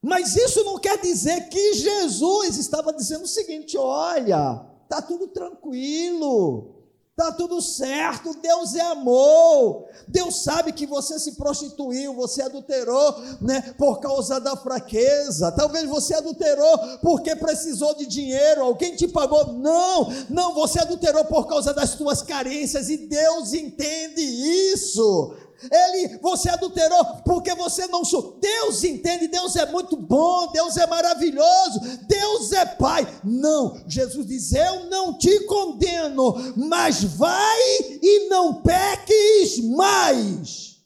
Mas isso não quer dizer que Jesus estava dizendo o seguinte: olha, está tudo tranquilo. Está tudo certo, Deus é amor. Deus sabe que você se prostituiu, você adulterou, né, por causa da fraqueza. Talvez você adulterou porque precisou de dinheiro, alguém te pagou. Não, não, você adulterou por causa das tuas carências e Deus entende isso. Ele, você adulterou porque você não sou. Deus entende, Deus é muito bom, Deus é maravilhoso, Deus é Pai. Não, Jesus diz: Eu não te condeno, mas vai e não peques mais.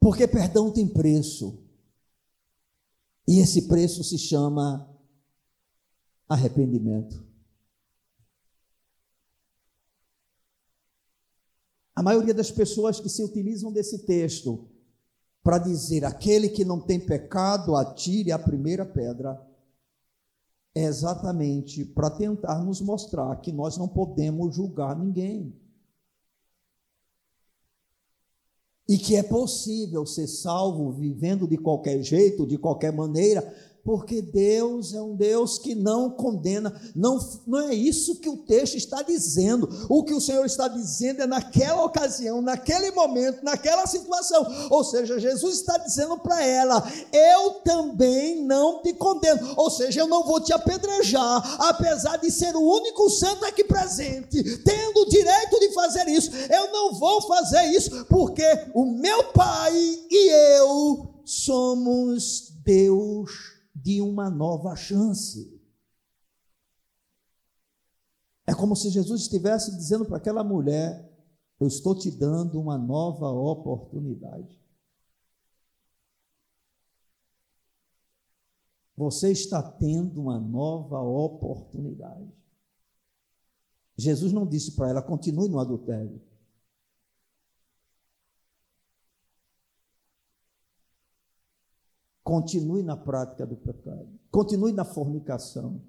Porque perdão tem preço. E esse preço se chama arrependimento. A maioria das pessoas que se utilizam desse texto para dizer aquele que não tem pecado, atire a primeira pedra, é exatamente para tentar nos mostrar que nós não podemos julgar ninguém. E que é possível ser salvo vivendo de qualquer jeito, de qualquer maneira, porque Deus é um Deus que não condena. Não, não é isso que o texto está dizendo. O que o Senhor está dizendo é naquela ocasião, naquele momento, naquela situação. Ou seja, Jesus está dizendo para ela: Eu também não te condeno. Ou seja, eu não vou te apedrejar, apesar de ser o único santo aqui presente, tendo o direito de fazer isso. Eu não vou fazer isso, porque o meu Pai e eu somos Deus de uma nova chance. É como se Jesus estivesse dizendo para aquela mulher: Eu estou te dando uma nova oportunidade. Você está tendo uma nova oportunidade. Jesus não disse para ela: continue no adultério. Continue na prática do pecado. Continue na fornicação.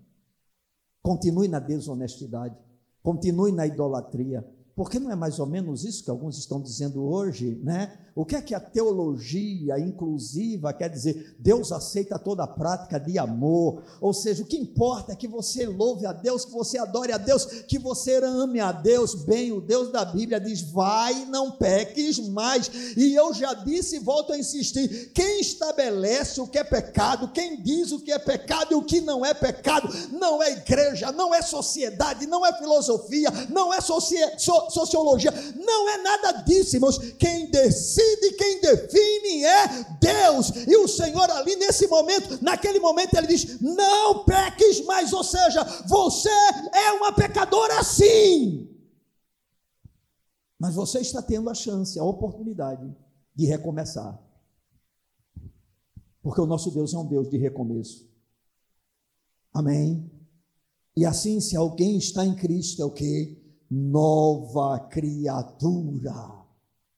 Continue na desonestidade. Continue na idolatria. Porque não é mais ou menos isso que alguns estão dizendo hoje, né? O que é que a teologia inclusiva quer dizer? Deus aceita toda a prática de amor. Ou seja, o que importa é que você louve a Deus, que você adore a Deus, que você ame a Deus. Bem, o Deus da Bíblia diz: vai, não peques mais. E eu já disse e volto a insistir: quem estabelece o que é pecado, quem diz o que é pecado e o que não é pecado, não é igreja, não é sociedade, não é filosofia, não é soci so sociologia, não é nada disso, irmãos. Quem decide quem define é Deus. E o Senhor ali nesse momento, naquele momento ele diz: "Não peques mais", ou seja, você é uma pecadora sim. Mas você está tendo a chance, a oportunidade de recomeçar. Porque o nosso Deus é um Deus de recomeço. Amém. E assim, se alguém está em Cristo, é o que? Nova criatura.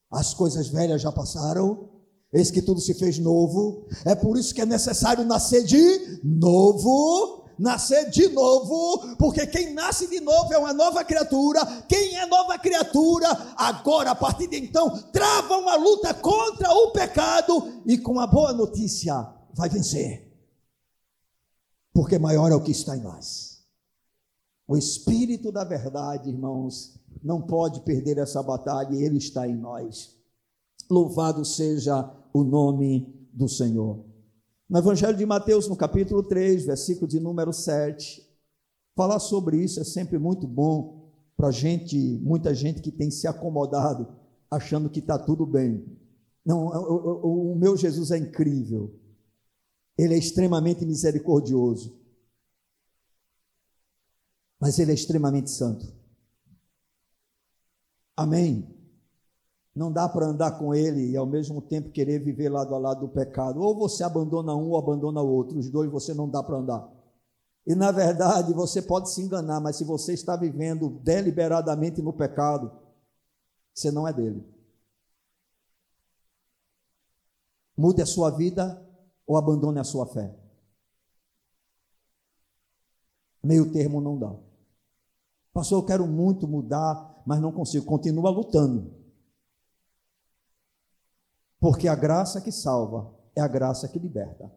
As coisas velhas já passaram, eis que tudo se fez novo. É por isso que é necessário nascer de novo. Nascer de novo, porque quem nasce de novo é uma nova criatura. Quem é nova criatura, agora, a partir de então, trava uma luta contra o pecado e com a boa notícia vai vencer. Porque maior é o que está em nós. O Espírito da Verdade, irmãos, não pode perder essa batalha e ele está em nós. Louvado seja o nome do Senhor. No Evangelho de Mateus, no capítulo 3, versículo de número 7, falar sobre isso é sempre muito bom para gente, muita gente que tem se acomodado, achando que está tudo bem. Não, o, o, o meu Jesus é incrível. Ele é extremamente misericordioso. Mas ele é extremamente santo. Amém? Não dá para andar com ele e ao mesmo tempo querer viver lado a lado do pecado. Ou você abandona um ou abandona o outro. Os dois você não dá para andar. E na verdade você pode se enganar, mas se você está vivendo deliberadamente no pecado, você não é dele. Mude a sua vida ou abandone a sua fé. Meio termo não dá. Pastor, eu quero muito mudar, mas não consigo. Continua lutando. Porque a graça que salva é a graça que liberta.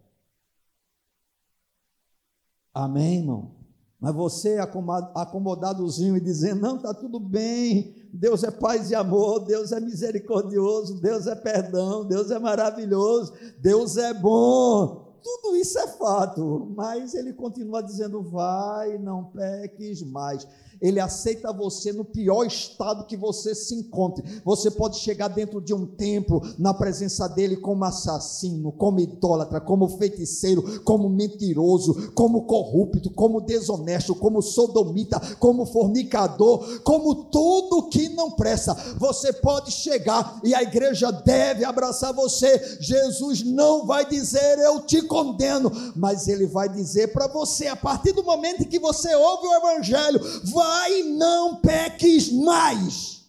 Amém, irmão? Mas você acomodadozinho e dizendo, não, está tudo bem, Deus é paz e amor, Deus é misericordioso, Deus é perdão, Deus é maravilhoso, Deus é bom. Tudo isso é fato, mas ele continua dizendo: vai, não peques mais ele aceita você no pior estado que você se encontre. Você pode chegar dentro de um templo, na presença dele, como assassino, como idólatra, como feiticeiro, como mentiroso, como corrupto, como desonesto, como sodomita, como fornicador, como tudo que não presta. Você pode chegar e a igreja deve abraçar você. Jesus não vai dizer eu te condeno, mas ele vai dizer para você, a partir do momento que você ouve o evangelho, vai, não peques mais.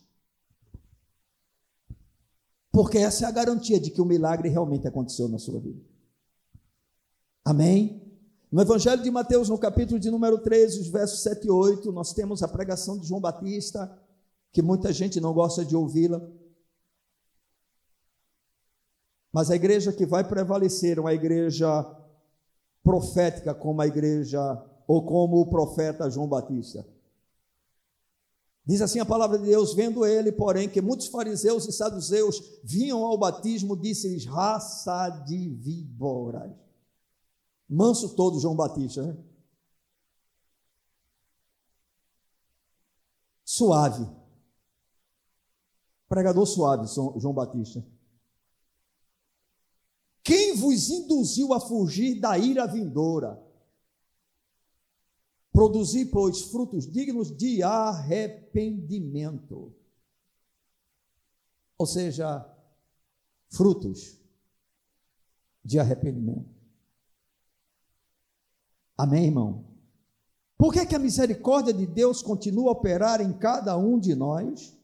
Porque essa é a garantia de que o milagre realmente aconteceu na sua vida. Amém? No Evangelho de Mateus, no capítulo de número 13, os versos 7 e 8, nós temos a pregação de João Batista, que muita gente não gosta de ouvi-la. Mas a igreja que vai prevalecer, uma igreja profética como a igreja ou como o profeta João Batista. Diz assim a palavra de Deus: vendo ele, porém, que muitos fariseus e saduceus vinham ao batismo, disse-lhes: raça de víboras. Manso todo João Batista, né? Suave. Pregador suave, João Batista. Quem vos induziu a fugir da ira vindoura? Produzi, pois, frutos dignos de arrependimento. Ou seja, frutos de arrependimento. Amém, irmão? Por que, que a misericórdia de Deus continua a operar em cada um de nós?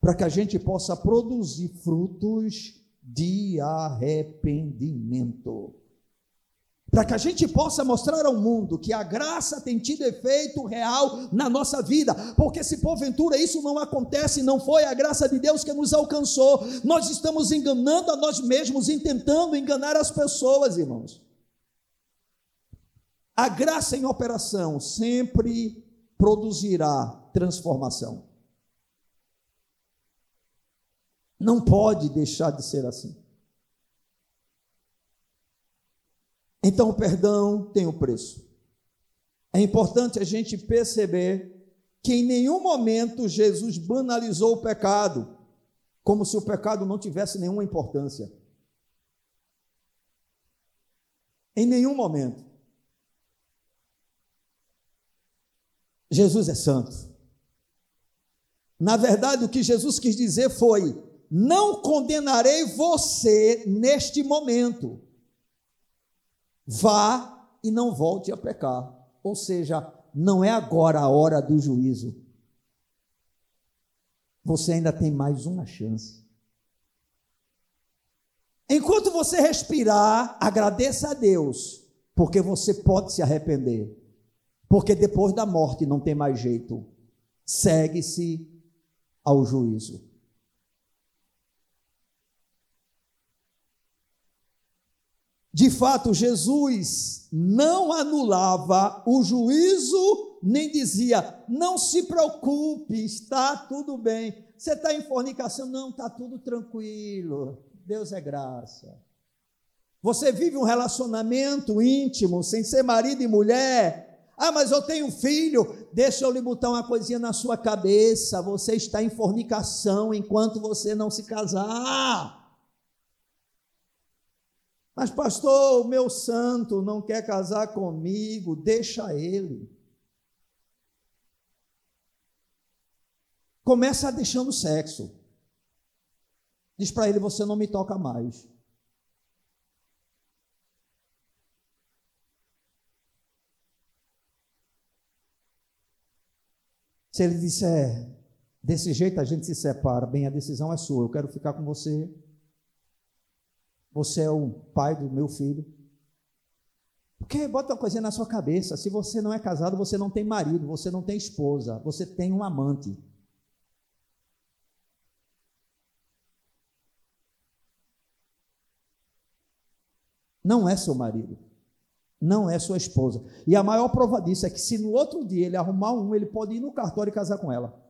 Para que a gente possa produzir frutos de arrependimento para que a gente possa mostrar ao mundo que a graça tem tido efeito real na nossa vida, porque se porventura isso não acontece, não foi a graça de Deus que nos alcançou, nós estamos enganando a nós mesmos e tentando enganar as pessoas, irmãos. A graça em operação sempre produzirá transformação. Não pode deixar de ser assim. Então o perdão tem um preço. É importante a gente perceber que em nenhum momento Jesus banalizou o pecado, como se o pecado não tivesse nenhuma importância. Em nenhum momento. Jesus é santo. Na verdade, o que Jesus quis dizer foi: não condenarei você neste momento vá e não volte a pecar. Ou seja, não é agora a hora do juízo. Você ainda tem mais uma chance. Enquanto você respirar, agradeça a Deus, porque você pode se arrepender. Porque depois da morte não tem mais jeito. Segue-se ao juízo. De fato, Jesus não anulava o juízo, nem dizia, não se preocupe, está tudo bem. Você está em fornicação? Não, está tudo tranquilo. Deus é graça. Você vive um relacionamento íntimo, sem ser marido e mulher. Ah, mas eu tenho filho. Deixa eu lhe botar uma coisinha na sua cabeça. Você está em fornicação enquanto você não se casar. Mas, pastor, o meu santo não quer casar comigo, deixa ele. Começa deixando o sexo. Diz para ele: Você não me toca mais. Se ele disser, desse jeito a gente se separa, bem, a decisão é sua, eu quero ficar com você você é o pai do meu filho. Porque bota uma coisinha na sua cabeça: se você não é casado, você não tem marido, você não tem esposa, você tem um amante. Não é seu marido, não é sua esposa. E a maior prova disso é que, se no outro dia ele arrumar um, ele pode ir no cartório e casar com ela.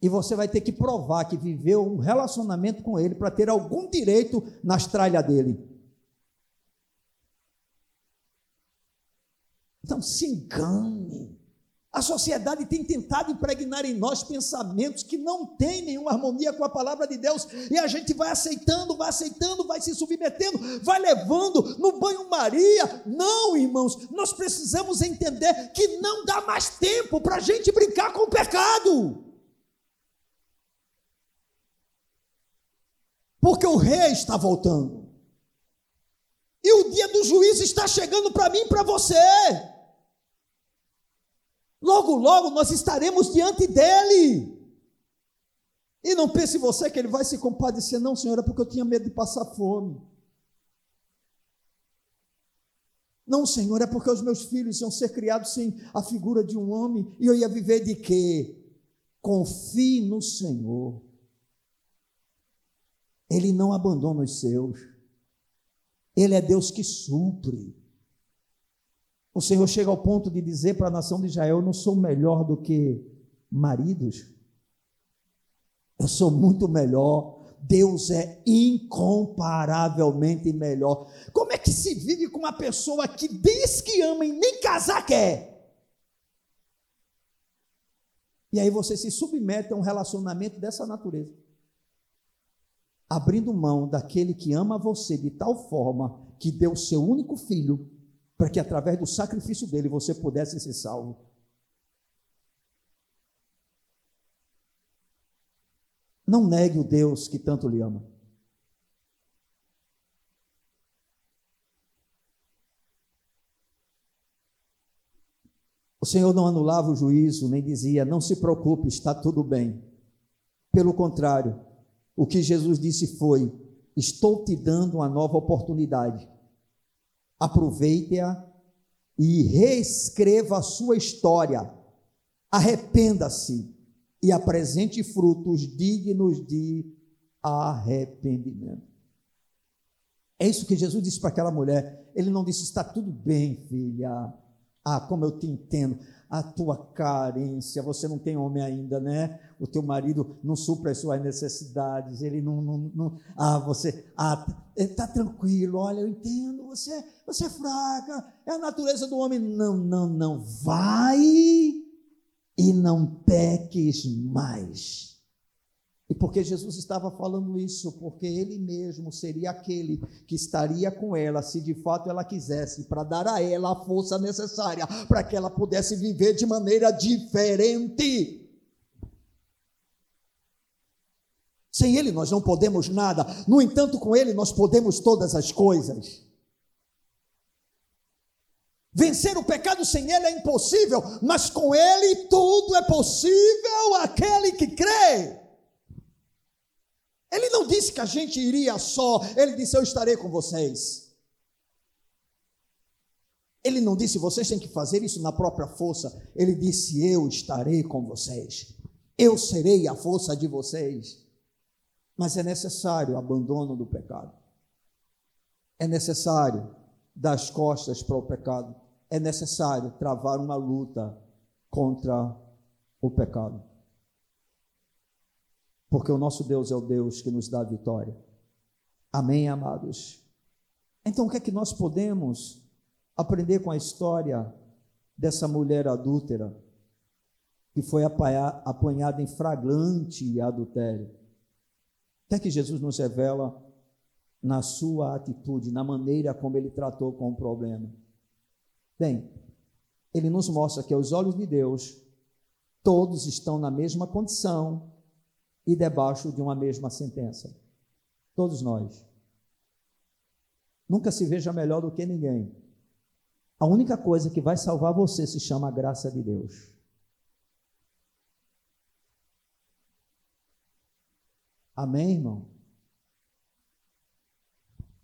E você vai ter que provar que viveu um relacionamento com ele para ter algum direito nas tralhas dele. Então se engane. A sociedade tem tentado impregnar em nós pensamentos que não têm nenhuma harmonia com a palavra de Deus, e a gente vai aceitando, vai aceitando, vai se submetendo, vai levando no banho-maria. Não, irmãos, nós precisamos entender que não dá mais tempo para a gente brincar com o pecado. Porque o rei está voltando. E o dia do juízo está chegando para mim e para você. Logo, logo nós estaremos diante dele. E não pense você que ele vai se compadecer, não, senhora, porque eu tinha medo de passar fome. Não, Senhor, é porque os meus filhos iam ser criados sem a figura de um homem e eu ia viver de quê? Confie no Senhor. Ele não abandona os seus. Ele é Deus que supre. O Senhor chega ao ponto de dizer para a nação de Israel: Eu não sou melhor do que maridos. Eu sou muito melhor. Deus é incomparavelmente melhor. Como é que se vive com uma pessoa que diz que ama e nem casar quer? E aí você se submete a um relacionamento dessa natureza abrindo mão daquele que ama você de tal forma que deu seu único filho para que através do sacrifício dele você pudesse ser salvo. Não negue o Deus que tanto lhe ama. O Senhor não anulava o juízo, nem dizia: não se preocupe, está tudo bem. Pelo contrário, o que Jesus disse foi: Estou te dando uma nova oportunidade. Aproveite-a e reescreva a sua história. Arrependa-se e apresente frutos dignos de arrependimento. É isso que Jesus disse para aquela mulher. Ele não disse: Está tudo bem, filha. Ah, como eu te entendo a tua carência, você não tem homem ainda, né? O teu marido não supra as suas necessidades, ele não, não, não ah, você, ah, está tranquilo, olha, eu entendo, você, você é fraca, é a natureza do homem. Não, não, não, vai e não peques mais. E porque Jesus estava falando isso? Porque ele mesmo seria aquele que estaria com ela, se de fato ela quisesse, para dar a ela a força necessária para que ela pudesse viver de maneira diferente. Sem ele nós não podemos nada, no entanto, com ele nós podemos todas as coisas. Vencer o pecado sem ele é impossível, mas com ele tudo é possível aquele que crê. Ele não disse que a gente iria só, ele disse: Eu estarei com vocês. Ele não disse: Vocês têm que fazer isso na própria força. Ele disse: Eu estarei com vocês. Eu serei a força de vocês. Mas é necessário o abandono do pecado. É necessário dar as costas para o pecado. É necessário travar uma luta contra o pecado porque o nosso Deus é o Deus que nos dá a vitória. Amém, amados? Então, o que é que nós podemos aprender com a história dessa mulher adúltera que foi apanhada em flagrante adultério? O que é que Jesus nos revela na sua atitude, na maneira como ele tratou com o problema? Bem, ele nos mostra que aos olhos de Deus, todos estão na mesma condição, e debaixo de uma mesma sentença. Todos nós. Nunca se veja melhor do que ninguém. A única coisa que vai salvar você se chama a graça de Deus. Amém, irmão?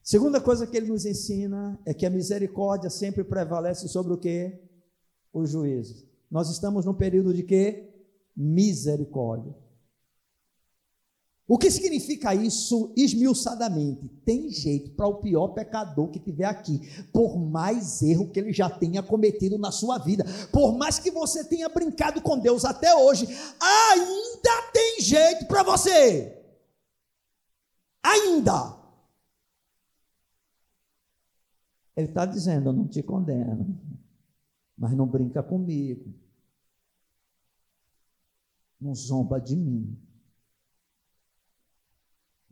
Segunda coisa que ele nos ensina é que a misericórdia sempre prevalece sobre o que? O juízo. Nós estamos num período de quê? Misericórdia. O que significa isso esmiuçadamente? Tem jeito para o pior pecador que tiver aqui, por mais erro que ele já tenha cometido na sua vida, por mais que você tenha brincado com Deus até hoje, ainda tem jeito para você. Ainda. Ele está dizendo: Eu não te condeno, mas não brinca comigo, não zomba de mim.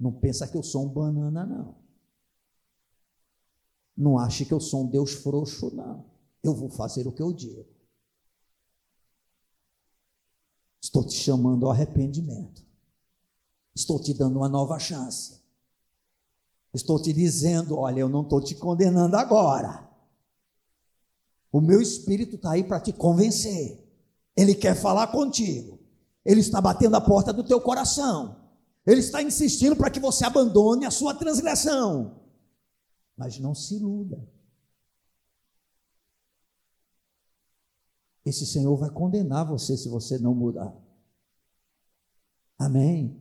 Não pensa que eu sou um banana, não. Não ache que eu sou um Deus frouxo, não. Eu vou fazer o que eu digo. Estou te chamando ao arrependimento. Estou te dando uma nova chance. Estou te dizendo: olha, eu não estou te condenando agora. O meu espírito está aí para te convencer. Ele quer falar contigo. Ele está batendo a porta do teu coração. Ele está insistindo para que você abandone a sua transgressão. Mas não se iluda. Esse Senhor vai condenar você se você não mudar. Amém?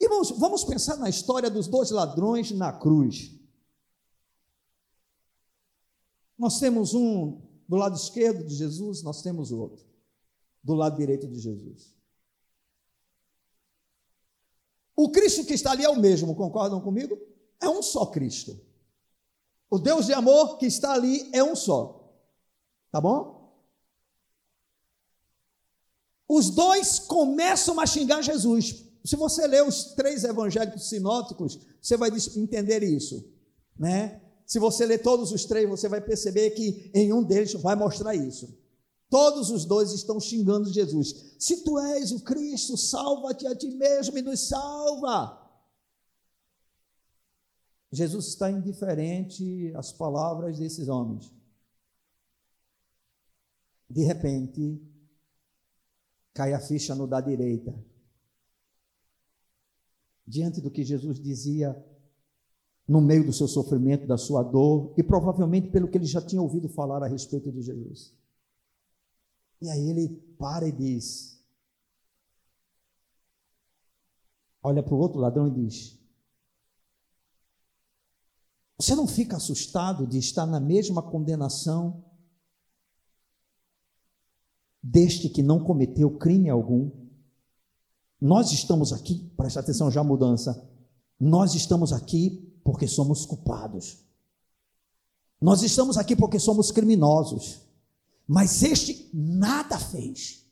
Irmãos, vamos pensar na história dos dois ladrões na cruz. Nós temos um do lado esquerdo de Jesus, nós temos outro do lado direito de Jesus. O Cristo que está ali é o mesmo, concordam comigo? É um só Cristo. O Deus de amor que está ali é um só. Tá bom? Os dois começam a xingar Jesus. Se você ler os três evangélicos sinóticos, você vai entender isso, né? Se você ler todos os três, você vai perceber que em um deles vai mostrar isso. Todos os dois estão xingando Jesus. Se tu és o Cristo, salva-te a ti mesmo e nos salva. Jesus está indiferente às palavras desses homens. De repente, cai a ficha no da direita. Diante do que Jesus dizia no meio do seu sofrimento, da sua dor, e provavelmente pelo que ele já tinha ouvido falar a respeito de Jesus. E aí ele para e diz: olha para o outro ladrão e diz: Você não fica assustado de estar na mesma condenação deste que não cometeu crime algum? Nós estamos aqui, preste atenção já a mudança. Nós estamos aqui porque somos culpados. Nós estamos aqui porque somos criminosos. Mas este nada fez.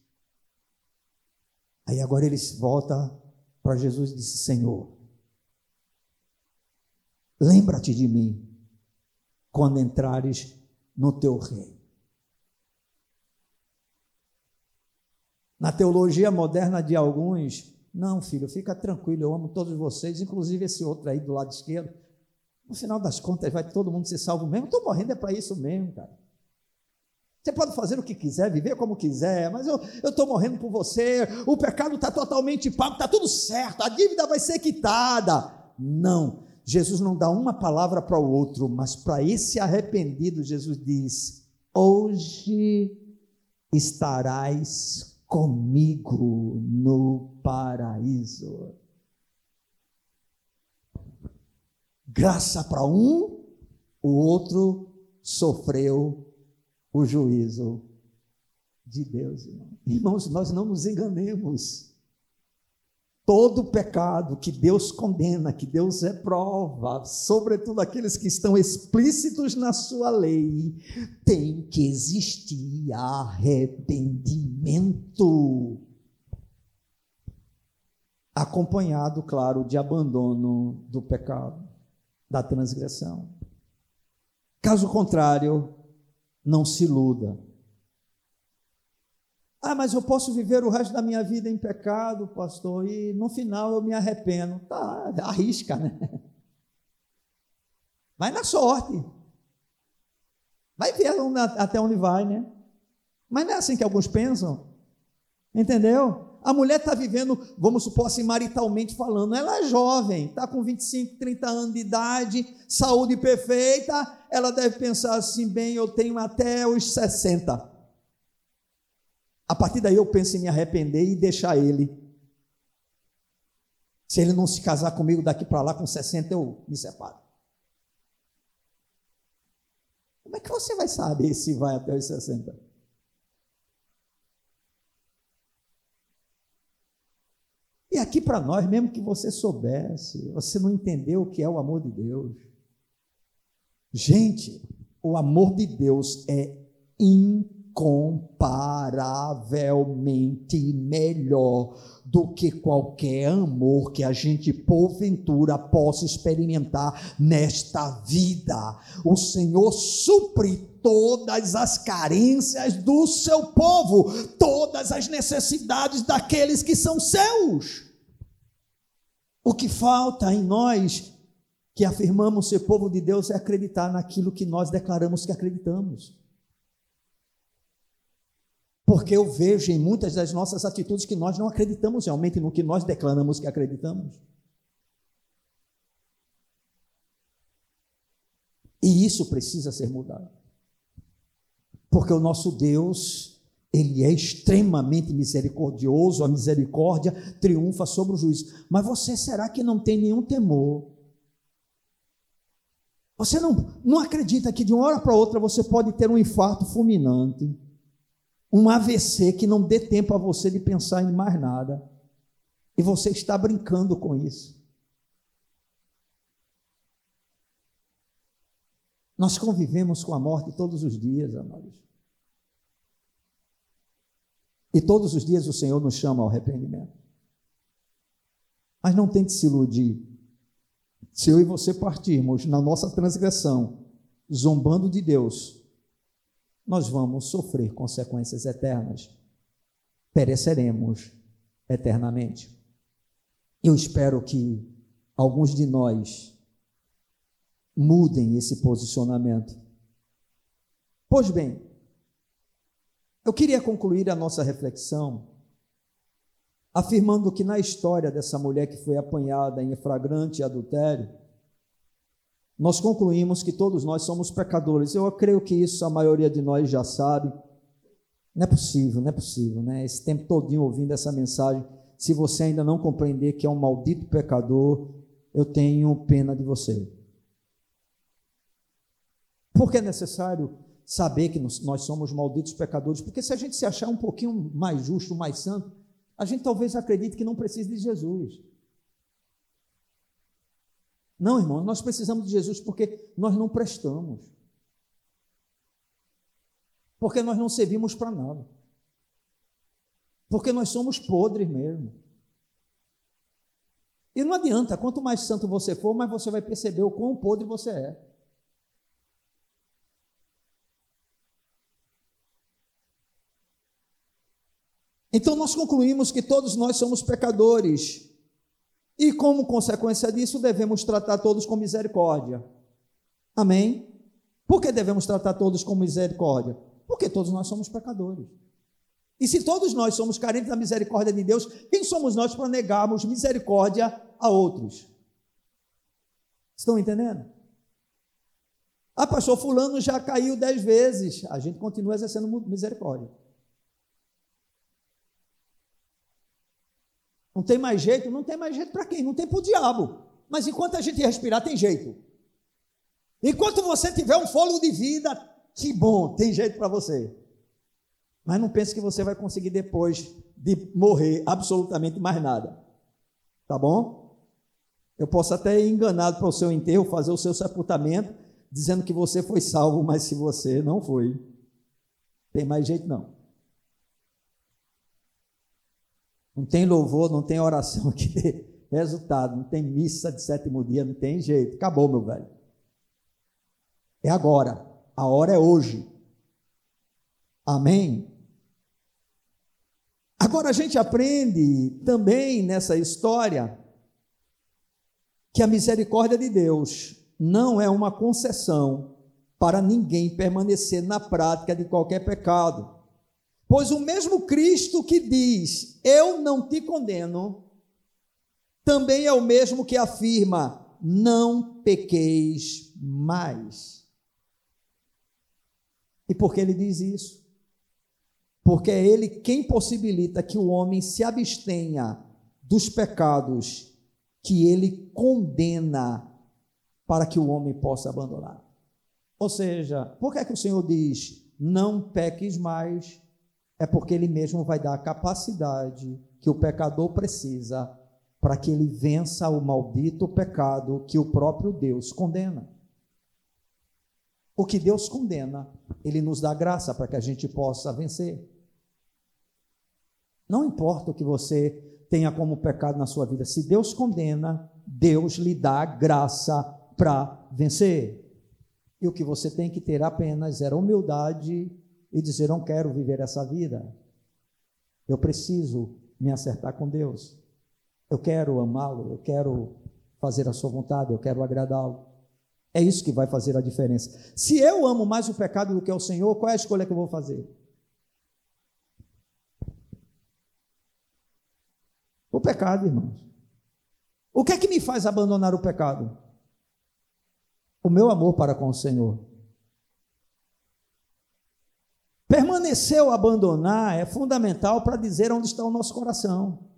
Aí agora ele volta para Jesus e disse: Senhor, lembra-te de mim quando entrares no teu reino. Na teologia moderna de alguns, não, filho, fica tranquilo, eu amo todos vocês, inclusive esse outro aí do lado esquerdo. No final das contas, vai todo mundo ser salvo mesmo. Estou morrendo é para isso mesmo, cara. Você pode fazer o que quiser, viver como quiser, mas eu estou morrendo por você, o pecado está totalmente pago, está tudo certo, a dívida vai ser quitada. Não, Jesus não dá uma palavra para o outro, mas para esse arrependido, Jesus diz: Hoje estarás comigo no paraíso. Graça para um, o outro sofreu o juízo de Deus. Irmãos, nós não nos enganemos. Todo pecado que Deus condena, que Deus reprova, sobretudo aqueles que estão explícitos na sua lei, tem que existir arrependimento. Acompanhado, claro, de abandono do pecado, da transgressão. Caso contrário, não se iluda. Ah, mas eu posso viver o resto da minha vida em pecado, pastor, e no final eu me arrependo. Tá, arrisca, né? Vai na sorte. Vai ver até onde vai, né? Mas não é assim que alguns pensam. Entendeu? A mulher está vivendo, vamos supor assim, maritalmente falando, ela é jovem, está com 25, 30 anos de idade, saúde perfeita, ela deve pensar assim: bem, eu tenho até os 60. A partir daí eu penso em me arrepender e deixar ele. Se ele não se casar comigo daqui para lá com 60, eu me separo. Como é que você vai saber se vai até os 60? E aqui para nós, mesmo que você soubesse, você não entendeu o que é o amor de Deus. Gente, o amor de Deus é incomparavelmente melhor do que qualquer amor que a gente porventura possa experimentar nesta vida. O Senhor supre todas as carências do seu povo, todas as necessidades daqueles que são seus. O que falta em nós que afirmamos ser povo de Deus é acreditar naquilo que nós declaramos que acreditamos. Porque eu vejo em muitas das nossas atitudes que nós não acreditamos realmente no que nós declaramos que acreditamos. E isso precisa ser mudado. Porque o nosso Deus, ele é extremamente misericordioso, a misericórdia triunfa sobre o juízo. Mas você será que não tem nenhum temor? Você não, não acredita que de uma hora para outra você pode ter um infarto fulminante? um AVC que não dê tempo a você de pensar em mais nada. E você está brincando com isso. Nós convivemos com a morte todos os dias, amados. E todos os dias o Senhor nos chama ao arrependimento. Mas não tente se iludir. Se eu e você partirmos na nossa transgressão, zombando de Deus, nós vamos sofrer consequências eternas. Pereceremos eternamente. Eu espero que alguns de nós mudem esse posicionamento. Pois bem, eu queria concluir a nossa reflexão afirmando que na história dessa mulher que foi apanhada em flagrante adultério, nós concluímos que todos nós somos pecadores. Eu creio que isso a maioria de nós já sabe. Não é possível, não é possível, né? Esse tempo todinho ouvindo essa mensagem, se você ainda não compreender que é um maldito pecador, eu tenho pena de você. Porque é necessário saber que nós somos malditos pecadores, porque se a gente se achar um pouquinho mais justo, mais santo, a gente talvez acredite que não precisa de Jesus. Não, irmão, nós precisamos de Jesus porque nós não prestamos. Porque nós não servimos para nada. Porque nós somos podres mesmo. E não adianta, quanto mais santo você for, mais você vai perceber o quão podre você é. Então nós concluímos que todos nós somos pecadores e como consequência disso, devemos tratar todos com misericórdia. Amém? Por que devemos tratar todos com misericórdia? Porque todos nós somos pecadores. E se todos nós somos carentes da misericórdia de Deus, quem somos nós para negarmos misericórdia a outros? Estão entendendo? Ah, pastor, fulano já caiu dez vezes. A gente continua exercendo misericórdia. Não tem mais jeito? Não tem mais jeito para quem? Não tem para o diabo. Mas enquanto a gente respirar, tem jeito. Enquanto você tiver um fôlego de vida, que bom, tem jeito para você. Mas não pense que você vai conseguir depois de morrer absolutamente mais nada. Tá bom? Eu posso até ir enganado para o seu enterro, fazer o seu sepultamento, dizendo que você foi salvo, mas se você não foi, tem mais jeito não. Não tem louvor, não tem oração que dê resultado, não tem missa de sétimo dia, não tem jeito. Acabou, meu velho. É agora. A hora é hoje. Amém? Agora a gente aprende também nessa história que a misericórdia de Deus não é uma concessão para ninguém permanecer na prática de qualquer pecado. Pois o mesmo Cristo que diz: Eu não te condeno, também é o mesmo que afirma: Não pequeis mais. E por que ele diz isso? Porque é ele quem possibilita que o homem se abstenha dos pecados que ele condena para que o homem possa abandonar. Ou seja, por que é que o Senhor diz: não peques mais? É porque ele mesmo vai dar a capacidade que o pecador precisa para que ele vença o maldito pecado que o próprio Deus condena. O que Deus condena, ele nos dá graça para que a gente possa vencer. Não importa o que você tenha como pecado na sua vida, se Deus condena, Deus lhe dá graça para vencer. E o que você tem que ter apenas era humildade e dizer: Não quero viver essa vida. Eu preciso me acertar com Deus. Eu quero amá-lo, eu quero fazer a sua vontade, eu quero agradá-lo. É isso que vai fazer a diferença. Se eu amo mais o pecado do que o Senhor, qual é a escolha que eu vou fazer? O pecado, irmãos. O que é que me faz abandonar o pecado? O meu amor para com o Senhor. Ou abandonar é fundamental para dizer onde está o nosso coração.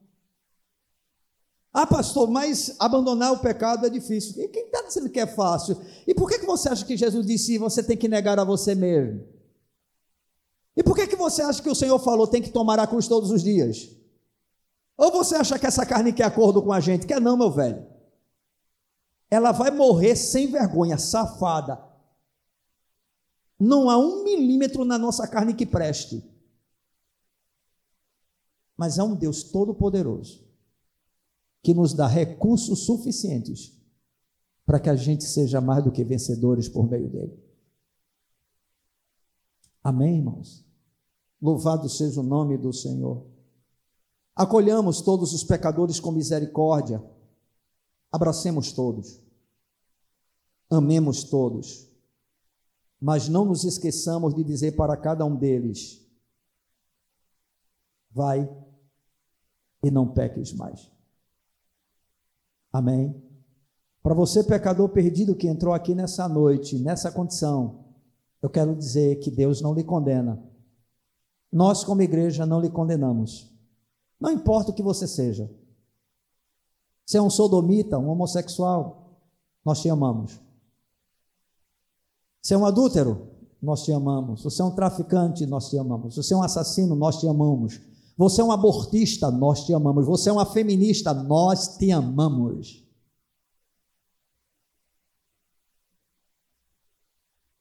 Ah, pastor, mas abandonar o pecado é difícil. E quem está dizendo que é fácil? E por que, que você acha que Jesus disse você tem que negar a você mesmo? E por que, que você acha que o Senhor falou tem que tomar a cruz todos os dias? Ou você acha que essa carne quer acordo com a gente? Quer não, meu velho. Ela vai morrer sem vergonha, safada. Não há um milímetro na nossa carne que preste. Mas é um Deus todo-poderoso que nos dá recursos suficientes para que a gente seja mais do que vencedores por meio dele. Amém, irmãos? Louvado seja o nome do Senhor. Acolhamos todos os pecadores com misericórdia, abracemos todos, amemos todos, mas não nos esqueçamos de dizer para cada um deles: vai e não peques mais. Amém? Para você, pecador perdido que entrou aqui nessa noite, nessa condição, eu quero dizer que Deus não lhe condena. Nós, como igreja, não lhe condenamos. Não importa o que você seja. Se é um sodomita, um homossexual, nós te amamos. Se é um adúltero, nós te amamos. Você é um traficante, nós te amamos. Você é um assassino, nós te amamos. Você é um abortista, nós te amamos. Você é uma feminista, nós te amamos.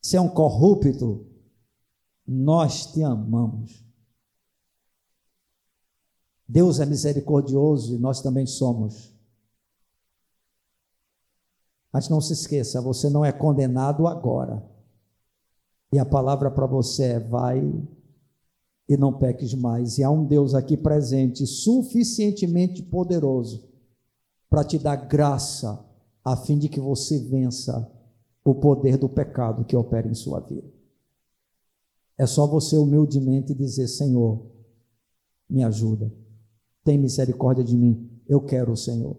Você é um corrupto, nós te amamos. Deus é misericordioso e nós também somos. Mas não se esqueça, você não é condenado agora. E a palavra para você é: vai e não peques mais. E há um Deus aqui presente, suficientemente poderoso, para te dar graça, a fim de que você vença o poder do pecado que opera em sua vida. É só você humildemente dizer: Senhor, me ajuda, tem misericórdia de mim, eu quero o Senhor.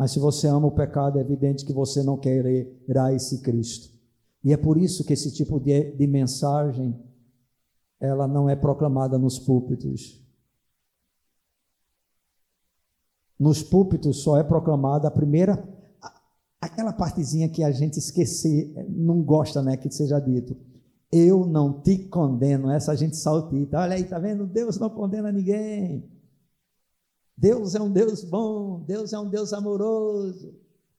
Mas se você ama o pecado, é evidente que você não quererá esse Cristo. E é por isso que esse tipo de, de mensagem ela não é proclamada nos púlpitos. Nos púlpitos só é proclamada a primeira, aquela partezinha que a gente esquece, não gosta, né, que seja dito. Eu não te condeno, essa gente saltita. Olha aí, tá vendo? Deus não condena ninguém. Deus é um Deus bom, Deus é um Deus amoroso.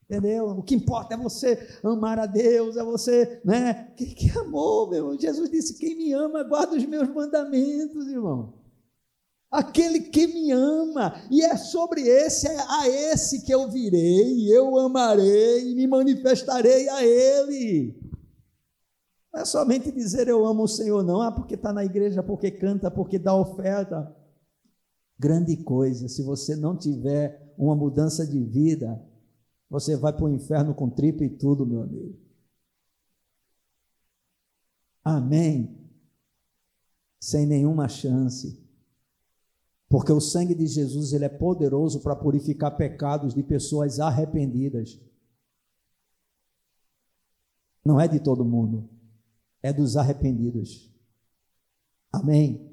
Entendeu? O que importa é você amar a Deus, é você, né? Que, que amor, meu irmão. Jesus disse: quem me ama, guarda os meus mandamentos, irmão. Aquele que me ama, e é sobre esse, é a esse que eu virei, eu amarei e me manifestarei a Ele. Não é somente dizer eu amo o Senhor, não, ah, porque está na igreja, porque canta, porque dá oferta. Grande coisa, se você não tiver uma mudança de vida, você vai para o inferno com tripa e tudo, meu amigo. Amém. Sem nenhuma chance. Porque o sangue de Jesus ele é poderoso para purificar pecados de pessoas arrependidas. Não é de todo mundo, é dos arrependidos. Amém.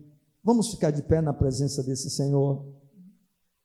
Vamos ficar de pé na presença desse Senhor.